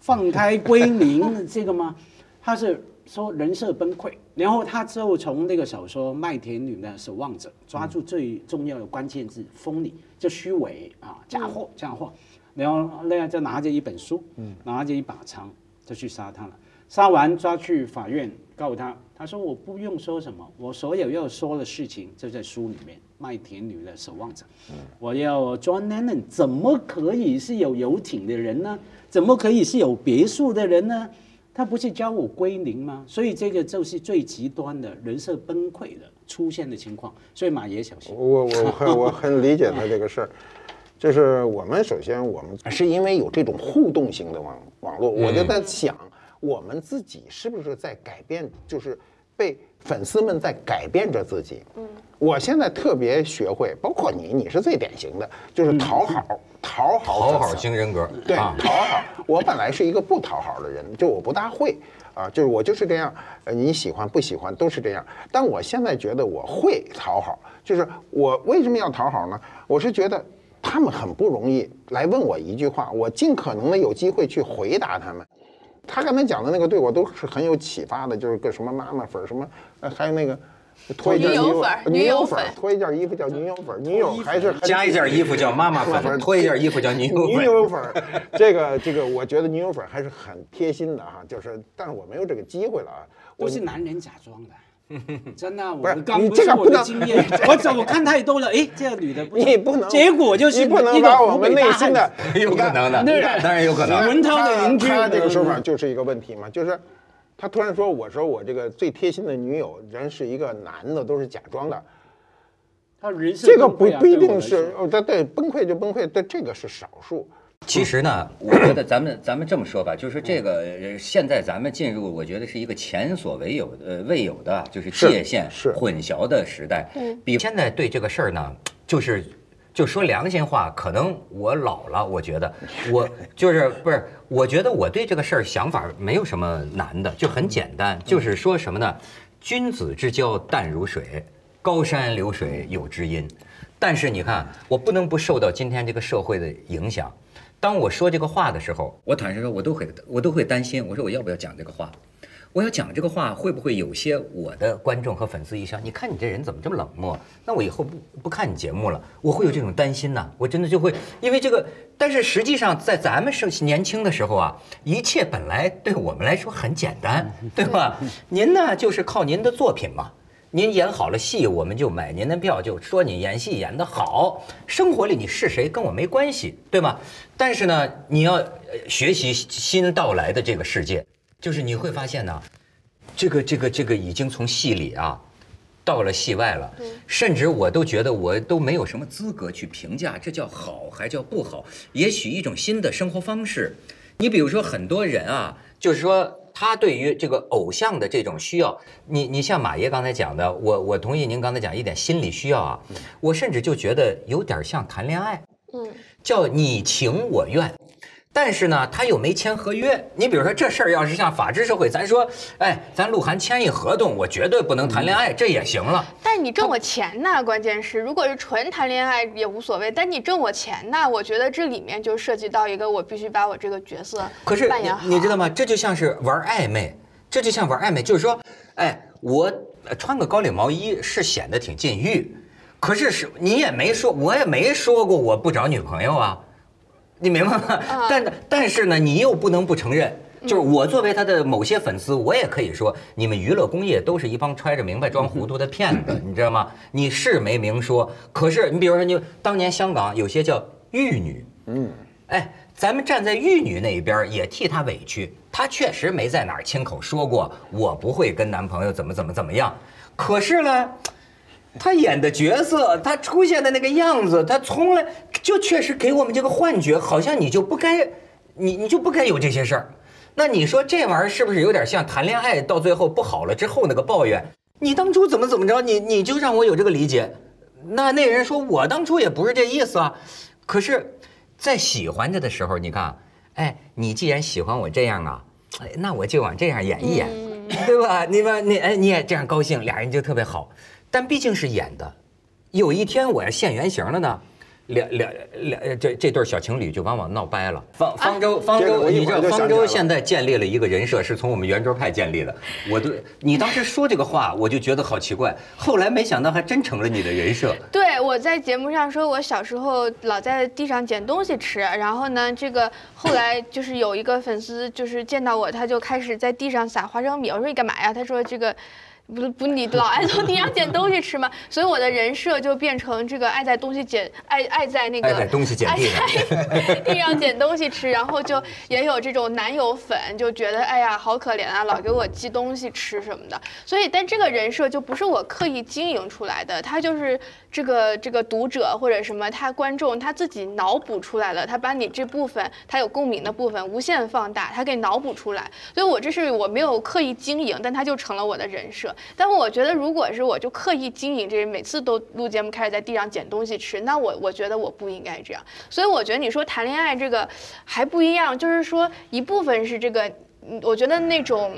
[SPEAKER 3] 放开归零这个吗？他是说人设崩溃，然后他之后从那个小说《麦田女的守望者》抓住最重要的关键字“锋利”，就虚伪啊，假货假货，然后那样就拿着一本书，拿着一把枪就去杀他了。杀完抓去法院告他，他说我不用说什么，我所有要说的事情就在书里面，《麦田女的守望者》。我要 John Lennon 怎么可以是有游艇的人呢？怎么可以是有别墅的人呢？他不是教我归零吗？所以这个就是最极端的人设崩溃的出现的情况。所以马爷小心。
[SPEAKER 5] 我我很我很理解他这个事儿，就是我们首先我们是因为有这种互动型的网网络，我就在想，我们自己是不是在改变，就是被粉丝们在改变着自己。嗯，我现在特别学会，包括你，你是最典型的，就是讨好，讨好
[SPEAKER 2] 讨好型人格，
[SPEAKER 5] 对，
[SPEAKER 2] 啊
[SPEAKER 5] 讨好。我本来是一个不讨好的人，就我不大会啊，就是我就是这样。呃，你喜欢不喜欢都是这样。但我现在觉得我会讨好，就是我为什么要讨好呢？我是觉得他们很不容易来问我一句话，我尽可能的有机会去回答他们。他刚才讲的那个对我都是很有启发的，就是个什么妈妈粉，什么呃，还有那个脱一件衣服
[SPEAKER 4] 女友粉，
[SPEAKER 5] 脱一件衣服叫女友粉，女友还是
[SPEAKER 2] 加一件衣服叫妈妈 粉，脱一件衣服叫女友粉 女。
[SPEAKER 5] 友粉，这个这个，我觉得女友粉还是很贴心的哈，就是，但是我没有这个机会了啊。我
[SPEAKER 3] 都是男人假装的。真的，我
[SPEAKER 5] 不是
[SPEAKER 3] 刚
[SPEAKER 5] 你
[SPEAKER 3] 不是我的
[SPEAKER 5] 这个不能
[SPEAKER 3] 经验，我怎我看太多了，哎，这个女的不
[SPEAKER 5] 你不能，
[SPEAKER 3] 结果就是
[SPEAKER 5] 你不能把我们内心的，
[SPEAKER 2] 有可能的，当然有可能。
[SPEAKER 3] 文涛的邻居
[SPEAKER 5] 他这个说法
[SPEAKER 3] 嗯
[SPEAKER 5] 就是一个问题嘛，就是他突然说，我说我这个最贴心的女友人是一个男的，都是假装的，
[SPEAKER 3] 他人性
[SPEAKER 5] 这个不不一定是哦，对对，崩溃就崩溃，但这个是少数。
[SPEAKER 2] 其实呢，我觉得咱们咱们这么说吧，就是这个呃现在咱们进入，我觉得是一个前所未有的呃未有的，就是
[SPEAKER 5] 是
[SPEAKER 2] 界限
[SPEAKER 5] 是
[SPEAKER 2] 混淆的时代。比现在对这个事儿呢，就是就说良心话，可能我老了，我觉得我 就是不是，我觉得我对这个事儿想法没有什么难的，就很简单，就是说什么呢？君子之交淡如水，高山流水有知音。但是你看，我不能不受到今天这个社会的影响。当我说这个话的时候，我坦率说，我都会我都会担心，我说我要不要讲这个话？我要讲这个话，会不会有些我的观众和粉丝一想，你看你这人怎么这么冷漠？那我以后不不看你节目了，我会有这种担心呢。我真的就会因为这个，但是实际上在咱们是年轻的时候啊，一切本来对我们来说很简单，对吧？您呢就是靠您的作品嘛。您演好了戏，我们就买您的票，就说你演戏演得好。生活里你是谁跟我没关系，对吗？但是呢，你要学习新到来的这个世界，就是你会发现呢，这个这个这个已经从戏里啊，到了戏外了。甚至我都觉得我都没有什么资格去评价这叫好还叫不好。也许一种新的生活方式，你比如说很多人啊，就是说他对于这个偶像的这种需要，你你像马爷刚才讲的，我我同意您刚才讲一点心理需要啊，我甚至就觉得有点像谈恋爱，
[SPEAKER 4] 嗯，
[SPEAKER 2] 叫你情我愿。但是呢，他又没签合约。你比如说这事儿，要是像法治社会，咱说，哎，咱鹿晗签一合同，我绝对不能谈恋爱，这也行了。
[SPEAKER 4] 但是你挣我钱呐，关键是，如果是纯谈恋爱也无所谓，但你挣我钱呐，我觉得这里面就涉及到一个，我必须把我这个角色
[SPEAKER 2] 可是
[SPEAKER 4] 扮演好。
[SPEAKER 2] 你你知道吗？这就像是玩暧昧，这就像玩暧昧，就是说，哎，我呃穿个高领毛衣是显得挺禁欲，可是是你也没说，我也没说过我不找女朋友啊，你明白吗？但但是呢，你又不能不承认。就是我作为他的某些粉丝，我也可以说，你们娱乐工业都是一帮揣着明白装糊涂的骗子，你知道吗？你是没明说，可是你比如说你当年香港有些叫玉女，
[SPEAKER 5] 嗯，
[SPEAKER 2] 哎，咱们站在玉女那一边也替她委屈，她确实没在哪儿亲口说过我不会跟男朋友怎么怎么怎么样，可是呢，她演的角色，他出现的那个样子，他从来就确实给我们这个幻觉，好像你就不该，你你就不该有这些事儿。那你说这玩意儿是不是有点像谈恋爱到最后不好了之后那个抱怨？你当初怎么怎么着，你你就让我有这个理解。那那人说我当初也不是这意思啊，可是，在喜欢着的时候，你看，哎，你既然喜欢我这样啊，哎，那我就往这样演一演，对吧？你吧，你哎，你也这样高兴，俩人就特别好。但毕竟是演的，有一天我要现原形了呢。两两两，呃这这对小情侣就往往闹掰了。方方舟，方舟，你知道方舟现在建立了一个人设，是从我们圆桌派建立的。我对你当时说这个话，我就觉得好奇怪，后来没想到还真成了你的人设。
[SPEAKER 4] 对，我在节目上说，我小时候老在地上捡东西吃，然后呢，这个后来就是有一个粉丝就是见到我，他就开始在地上撒花生米。我说你干嘛呀？他说这个。不不，你老 爱从地上捡东西吃吗？所以我的人设就变成这个爱在东西捡爱爱在那个
[SPEAKER 2] 爱在东西捡地上
[SPEAKER 4] 捡东西吃，然后就也有这种男友粉，就觉得哎呀好可怜啊，老给我寄东西吃什么的。所以，但这个人设就不是我刻意经营出来的，他就是这个这个读者或者什么他观众他自己脑补出来了，他把你这部分他有共鸣的部分无限放大，他给脑补出来。所以我这是我没有刻意经营，但他就成了我的人设。但我觉得，如果是我就刻意经营这，每次都录节目开始在地上捡东西吃，那我我觉得我不应该这样。所以我觉得你说谈恋爱这个还不一样，就是说一部分是这个，嗯我觉得那种。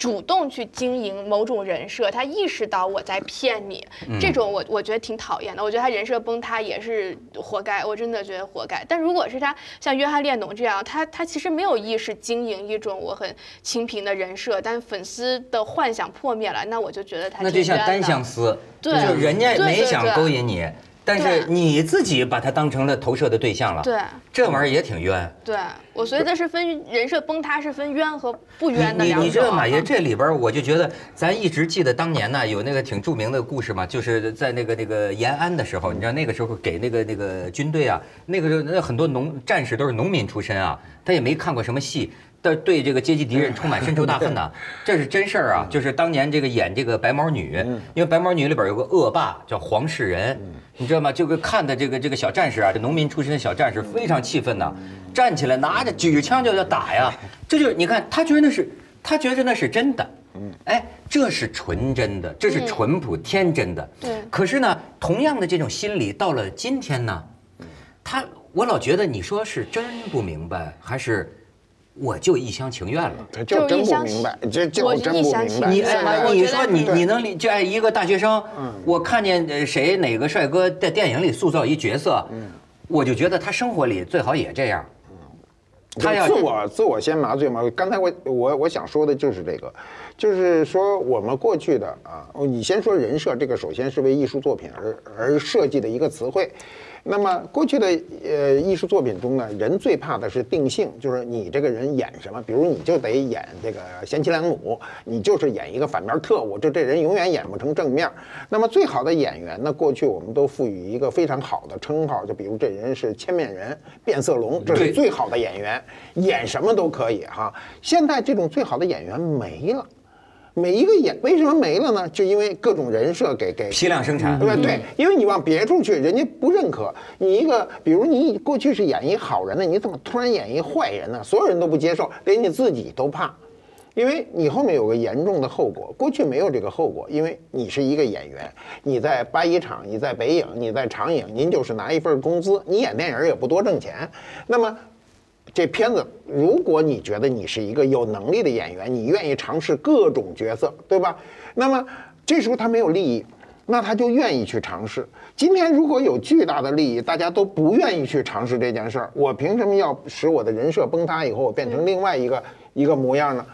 [SPEAKER 4] 主动去经营某种人设，他意识到我在骗你，这种我我觉得挺讨厌的。我觉得他人设崩塌也是活该，我真的觉得活该。但如果是他像约翰列侬这样，他他其实没有意识经营一种我很清贫的人设，但粉丝的幻想破灭了，那我就觉得他
[SPEAKER 2] 那就像单相思，
[SPEAKER 4] 对
[SPEAKER 2] 就人家
[SPEAKER 4] 对
[SPEAKER 2] 没想勾引你，但是你自己把他当成了投射的对象了。
[SPEAKER 4] 对
[SPEAKER 2] 这玩意儿也挺冤。
[SPEAKER 4] 对我所以这是分人设崩塌是分冤和不冤的
[SPEAKER 2] 你
[SPEAKER 4] 两种。
[SPEAKER 2] 你知道马爷这里边，我就觉得咱一直记得当年呢有那个挺著名的故事嘛，就是在那个那个延安的时候，你知道那个时候给那个那个军队啊，那个时候那很多农战士都是农民出身啊，他也没看过什么戏。但对这个阶级敌人 充满深仇大恨呐，这是真事儿啊！就是当年这个演这个白毛女，因为白毛女里边有个恶霸叫黄世仁，你知道吗？这个看的这个这个小战士啊，这农民出身的小战士非常气愤呐，站起来拿着举着枪就要打呀，这就是你看他觉得那是他觉得那是真的，哎，这是纯真的，这是淳朴天真的。
[SPEAKER 4] 对
[SPEAKER 2] 可是呢，同样的这种心理到了今天呢，他我老觉得你说是真不明白，还是我就一厢情愿了。
[SPEAKER 5] 就真
[SPEAKER 4] 一厢
[SPEAKER 5] 不明白，这真不明白。
[SPEAKER 2] 你你说你你能理就哎一个大学生，我看见呃谁哪个帅哥在电影里塑造一角色，我就觉得他生活里最好也这样。他要
[SPEAKER 5] 自我自我先麻醉嘛。刚才我我我想说的就是这个，就是说我们过去的啊，哦你先说人设，这个首先是为艺术作品而而设计的一个词汇。那么过去的呃艺术作品中呢，人最怕的是定性，就是你这个人演什么，比如你就得演这个贤妻良母，你就是演一个反面特务，就这人永远演不成正面。那么最好的演员呢，过去我们都赋予一个非常好的称号，就比如这人是千面人、变色龙，这是最好的演员，演什么都可以哈。现在这种最好的演员没了。每一个演为什么没了呢？就因为各种人设给给
[SPEAKER 2] 批量生产
[SPEAKER 5] 对吧对，因为你往别处去，人家不认可你一个，比如你过去是演一好人的，你怎么突然演一坏人呢？所有人都不接受，连你自己都怕，因为你后面有个严重的后果。过去没有这个后果，因为你是一个演员，你在八一厂，你在北影，你在长影，您就是拿一份工资，你演电影也不多挣钱，那么。这片子，如果你觉得你是一个有能力的演员，你愿意尝试各种角色，对吧？那么这时候他没有利益，那他就愿意去尝试。今天如果有巨大的利益，大家都不愿意去尝试这件事儿，我凭什么要使我的人设崩塌以后，我变成另外一个一个模样呢？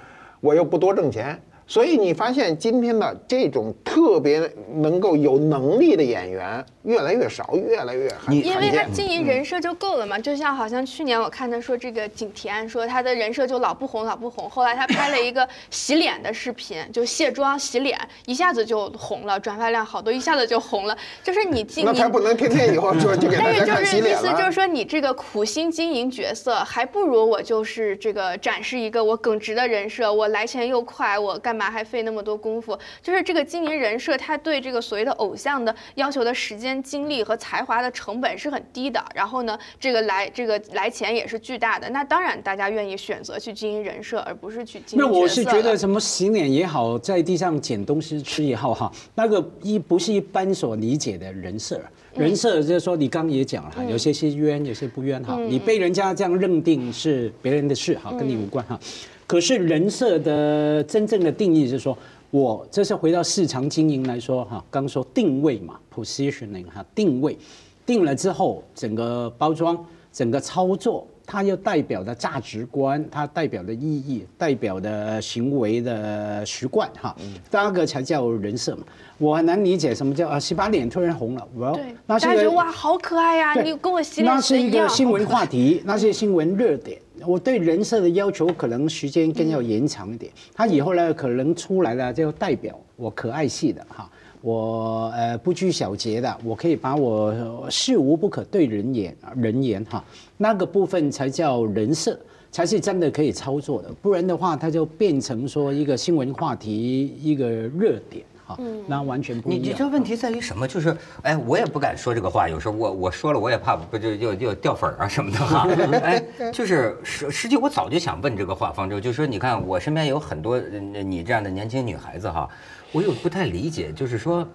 [SPEAKER 5] 我又不多挣钱。所以你发现今天的这种特别能够有能力的演员越来越少，越来越
[SPEAKER 4] 因为他。经营人设就够了嘛，就像好像去年我看他说这个景甜说他的人设就老不红老不红，后来他拍了一个洗脸的视频，就卸妆洗脸，一下子就红了，转发量好多，一下子就红了。就是你经
[SPEAKER 5] 那
[SPEAKER 4] 营
[SPEAKER 5] 他不能天天以后就 就给大
[SPEAKER 4] 但是就
[SPEAKER 5] 家看洗
[SPEAKER 4] 是意。思就是说，你这个苦心经营角色，还不如我就是这个展示一个我耿直的人设，我来钱又快，我干嘛还费那么多功夫？就是这个经营人设，他对这个所谓的偶像的要求的时间、精力和才华的成本是很低的。然后呢，这个来这个来钱也是巨大的。那当然，大家愿意选择去经营人设，而不是去经营
[SPEAKER 3] 那我是觉得什么洗脸也好，在地上捡东西吃也好哈，那个一不是一般所理解的人设。人设就是说，你刚刚也讲了哈，有些是冤，有些不冤哈。你被人家这样认定是别人的事哈，跟你无关哈。可是人设的真正的定义是说，我这是回到市场经营来说哈，刚说定位嘛，positioning 哈，定位，定了之后，整个包装、整个操作，它要代表的价值观，它代表的意义，代表的行为的习惯哈，第二个才叫人设嘛。我很难理解什么叫啊洗把脸突然红了，我
[SPEAKER 4] 对，大家觉得哇好可爱呀、
[SPEAKER 3] 对
[SPEAKER 4] 你跟我洗脸
[SPEAKER 3] 那是一个新闻话题，那是新闻热点。我对人设的要求可能时间更要延长一点。他以后呢，可能出来了就代表我可爱系的哈，我呃不拘小节的，我可以把我事无不可对人言人言哈，那个部分才叫人设。才是真的可以操作的，不然的话，它就变成说一个新闻话题，一个热点哈，那完全不一样。
[SPEAKER 2] 你你这问题在于什么？就是，哎，我也不敢说这个话，有时候我我说了，我也怕不就又又掉粉儿啊什么的哈。哎，就是实实际我早就想问这个话，方舟，就是说，你看我身边有很多呃你这样的年轻女孩子哈，我又不太理解，就是说，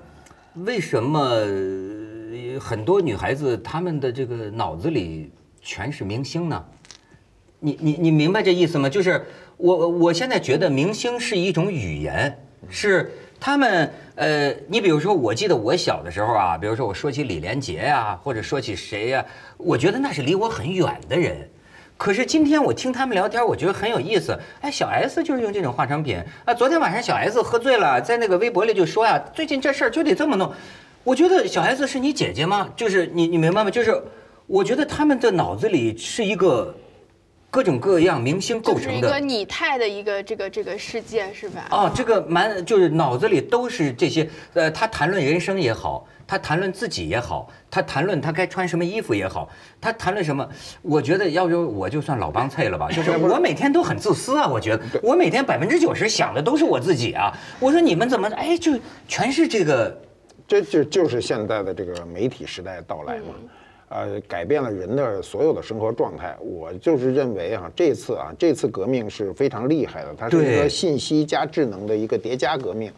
[SPEAKER 2] 为什么呃很多女孩子她们的这个脑子里全是明星呢？你你你明白这意思吗？就是我我现在觉得明星是一种语言，是他们呃，你比如说，我记得我小的时候啊，比如说我说起李连杰呀、或者说起谁呀、我觉得那是离我很远的人。可是今天我听他们聊天，我觉得很有意思。哎，小 S 就是用这种化妆品啊。昨天晚上小 S 喝醉了，在那个微博里就说呀、最近这事儿就得这么弄。我觉得小 S 是你姐姐吗？就是你你明白吗？就是我觉得他们的脑子里是一个各种各样明星构
[SPEAKER 4] 就是
[SPEAKER 2] 成的。
[SPEAKER 4] 一个拟态的一个这个这个世界是吧？
[SPEAKER 2] 哦，这个满就是脑子里都是这些，呃，他谈论人生也好，他谈论自己也好，他谈论他该穿什么衣服也好，他谈论什么，我觉得要不我就算老帮菜了吧，就是我每天都很自私啊，我觉得我每天百分之九十想的都是我自己啊，我说你们怎么哎就全是这个，
[SPEAKER 5] 这就就是现在的这个媒体时代到来嘛，呃，改变了人的所有的生活状态。我就是认为啊，这次啊，这次革命是非常厉害的，它是一个信息加智能的一个叠加革命。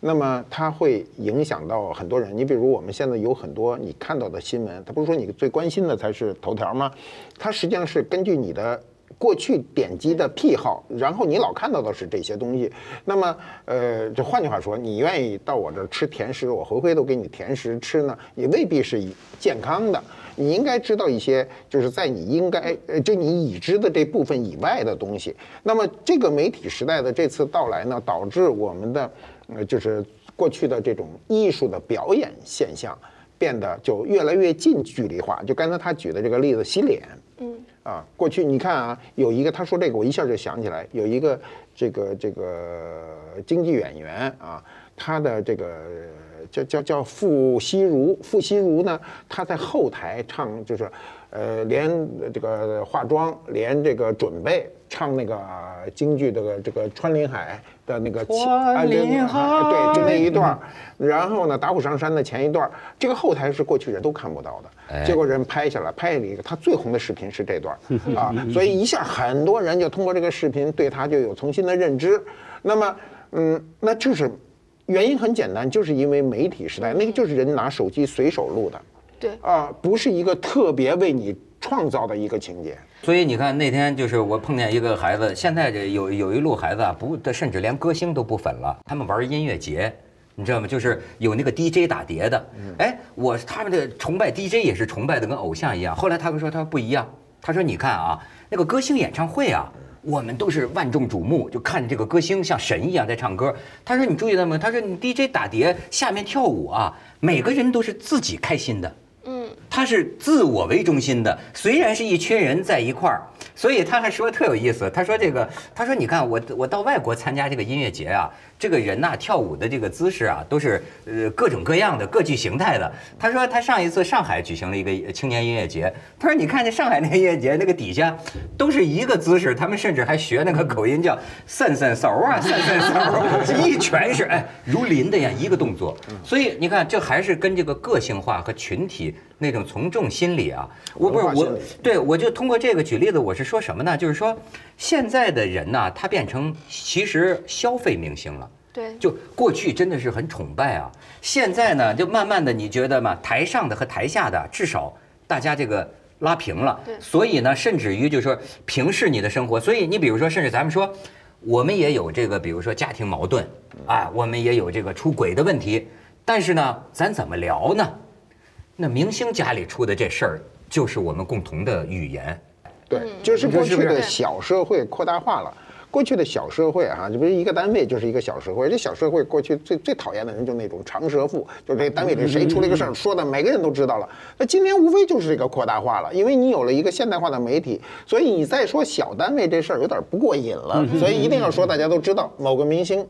[SPEAKER 5] 那么它会影响到很多人。你比如我们现在有很多你看到的新闻，它不是说你最关心的才是头条吗？它实际上是根据你的过去点击的癖好，然后你老看到的是这些东西。那么，呃，就换句话说，你愿意到我这儿吃甜食，我回回都给你甜食吃呢，也未必是健康的。你应该知道一些，就是在你应该呃，就你已知的这部分以外的东西。那么，这个媒体时代的这次到来呢，导致我们的呃，就是过去的这种艺术的表演现象变得就越来越近距离化。就刚才他举的这个例子，洗脸。嗯。啊，过去你看啊，有一个他说这个，我一下就想起来，有一个这个这个京剧演员啊，他的这个叫叫叫傅西如，傅西如呢，他在后台唱就是，呃，连这个化妆，连这个准备唱那个京剧这个这个穿林海的那个
[SPEAKER 3] 穿林海，
[SPEAKER 5] 对，就那一段然后呢，打虎上山的前一段这个后台是过去人都看不到的。结果人拍下来，拍了一个他最红的视频是这段 啊，所以一下很多人就通过这个视频对他就有重新的认知。那么，嗯，那就是原因很简单，就是因为媒体时代，那个就是人拿手机随手录的，
[SPEAKER 4] 对
[SPEAKER 5] 啊，不是一个特别为你创造的一个情节。
[SPEAKER 2] 所以你看那天就是我碰见一个孩子，现在这有有一路孩子啊，不，甚至连歌星都不粉了，他们玩音乐节。你知道吗？就是有那个 DJ 打碟的，哎，我他们的崇拜 DJ 也是崇拜的跟偶像一样。后来他们说他说不一样，他说你看啊，那个歌星演唱会啊，我们都是万众瞩目，就看这个歌星像神一样在唱歌。他说你注意到吗？他说你 DJ 打碟下面跳舞啊，每个人都是自己开心的，他是自我为中心的。虽然是一群人在一块儿，所以他还说特有意思。他说这个，他说你看我我到外国参加这个音乐节啊。这个人呐，跳舞的这个姿势啊，都是呃各种各样的、各具形态的。他说他上一次上海举行了一个青年音乐节，他说你看这上海那个音乐节那个底下都是一个姿势，他们甚至还学那个口音叫散散手啊，散散手，一全是哎如林的呀一个动作。所以你看，这还是跟这个个性化和群体那种从众心理啊，我不是我对我就通过这个举例子，我是说什么呢？就是说现在的人呢，他变成其实消费明星了。
[SPEAKER 4] 对，
[SPEAKER 2] 就过去真的是很崇拜啊，现在呢，就慢慢的，你觉得嘛？台上的和台下的，至少大家这个拉平了。
[SPEAKER 4] 对，
[SPEAKER 2] 所以呢，甚至于就是说平视你的生活。所以你比如说，甚至咱们说，我们也有这个，比如说家庭矛盾，啊，我们也有这个出轨的问题，但是呢，咱怎么聊呢？那明星家里出的这事儿，就是我们共同的语言。
[SPEAKER 5] 对，就是过去的小社会扩大化了。过去的小社会哈，就不是一个单位就是一个小社会。这小社会过去最最讨厌的人就那种长舌妇，就这单位里谁出了一个事儿，说的每个人都知道了。那今天无非就是这个扩大化了，因为你有了一个现代化的媒体，所以你再说小单位这事儿有点不过瘾了，所以一定要说大家都知道某个明星。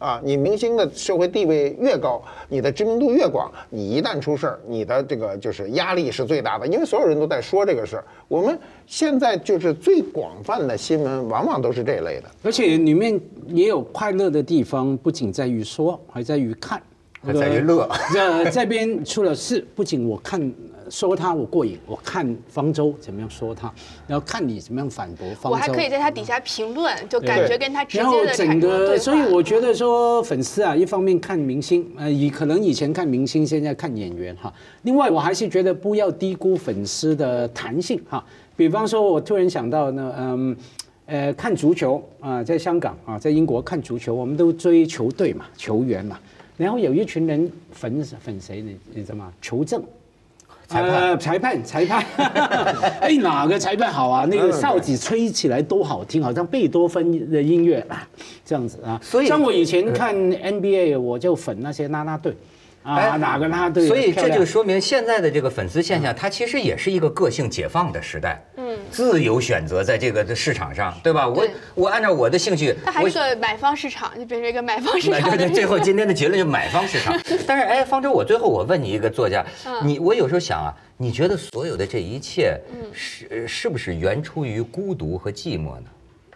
[SPEAKER 5] 啊，你明星的社会地位越高，你的知名度越广，你一旦出事儿，你的这个就是压力是最大的，因为所有人都在说这个事儿。我们现在就是最广泛的新闻，往往都是这类的，
[SPEAKER 3] 而且里面也有快乐的地方，不仅在于说，还在于看，
[SPEAKER 2] 还在于乐。
[SPEAKER 3] 这这边出了事，不仅我看。说他我过瘾，我看方舟怎么样说他，然后看你怎么样反驳方舟。
[SPEAKER 4] 我还可以在他底下评论，就感觉跟他直接
[SPEAKER 3] 的然后整个，所以我觉得说粉丝啊，一方面看明星，呃，以可能以前看明星，现在看演员哈。另外，我还是觉得不要低估粉丝的弹性哈。比方说，我突然想到呢，嗯，呃，看足球啊，在香港啊，在英国看足球，我们都追球队嘛，球员嘛。然后有一群人粉粉谁你你知道吗？求证。
[SPEAKER 2] 裁判，
[SPEAKER 3] 裁判，裁判，哎，哪个裁判好啊？那个哨子吹起来都好听，好像贝多芬的音乐啊，这样子啊。所以，像我以前看 NBA，我就粉那些啦啦队。啊，哪个拉队？
[SPEAKER 2] 所以这就说明现在的这个粉丝现象，它其实也是一个个性解放的时代。嗯，自由选择在这个的市场上，对吧？我我按照我的兴趣，
[SPEAKER 4] 它还是个买方市场，就变成一个买方市场。
[SPEAKER 2] 对对，最后今天的结论就买方市场。但是哎，方舟，我最后我问你一个作家，你我有时候想啊，你觉得所有的这一切是是不是源出于孤独和寂寞呢？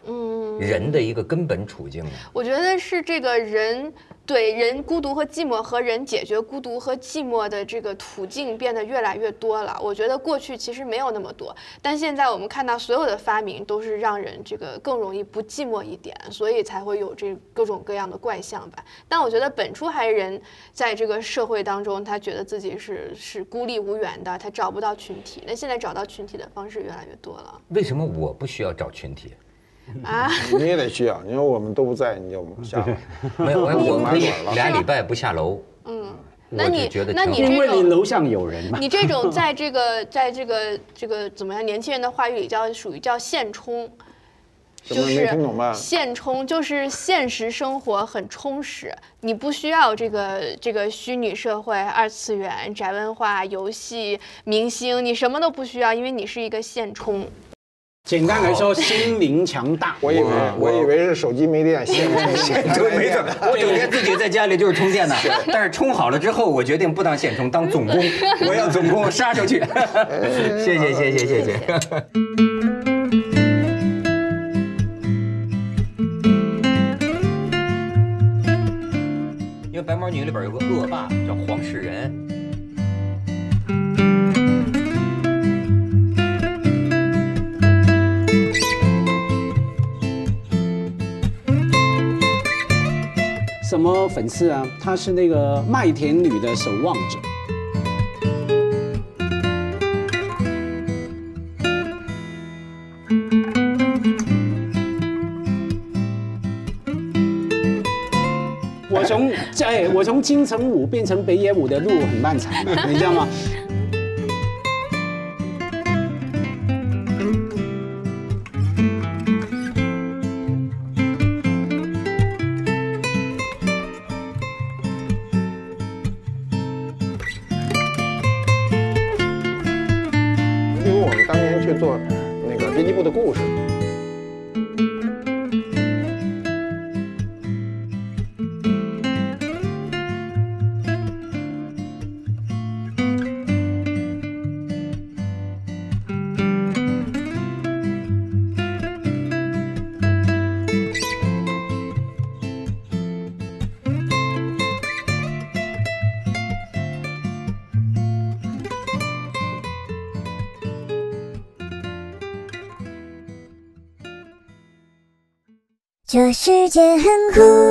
[SPEAKER 2] 嗯，人的一个根本处境呢？
[SPEAKER 4] 我觉得是这个人。对人孤独和寂寞和人解决孤独和寂寞的这个途径变得越来越多了。我觉得过去其实没有那么多，但现在我们看到所有的发明都是让人这个更容易不寂寞一点，所以才会有这各种各样的怪象吧。但我觉得本初还是人在这个社会当中，他觉得自己是是孤立无援的，他找不到群体。那现在找到群体的方式越来越多了
[SPEAKER 2] 为什么我不需要找群体？
[SPEAKER 4] 啊！
[SPEAKER 5] 你也得需要，你说我们都不在，你就下了。
[SPEAKER 2] 没有，我我可以俩礼拜不下楼。
[SPEAKER 4] 嗯，那你
[SPEAKER 2] 觉得
[SPEAKER 4] 那你
[SPEAKER 3] 因为
[SPEAKER 4] 这种
[SPEAKER 3] 你楼上有人嘛。
[SPEAKER 4] 你这种在 这个在这个这个怎么样？年轻人的话语里叫属于叫现充，
[SPEAKER 5] 什么没
[SPEAKER 4] 就是
[SPEAKER 5] 听懂吧
[SPEAKER 4] 现充就是现实生活很充实，你不需要这个这个虚拟社会、二次元、宅文化、游戏、明星，你什么都不需要，因为你是一个现充。
[SPEAKER 3] 简单来说，心灵强大。
[SPEAKER 5] 我以为我以为是手机没电，线线
[SPEAKER 2] 对，没电，我整天自己在家里就是充电的，但是充好了之后，我决定不当现充，当总工，我要总工杀出去。谢谢谢谢谢谢。因为白毛女里边有个恶霸
[SPEAKER 3] 粉丝啊？他是那个麦田女的守望者。我从在 我从金城武变成北野武的路很漫长，你知道吗？
[SPEAKER 6] 这世界很酷。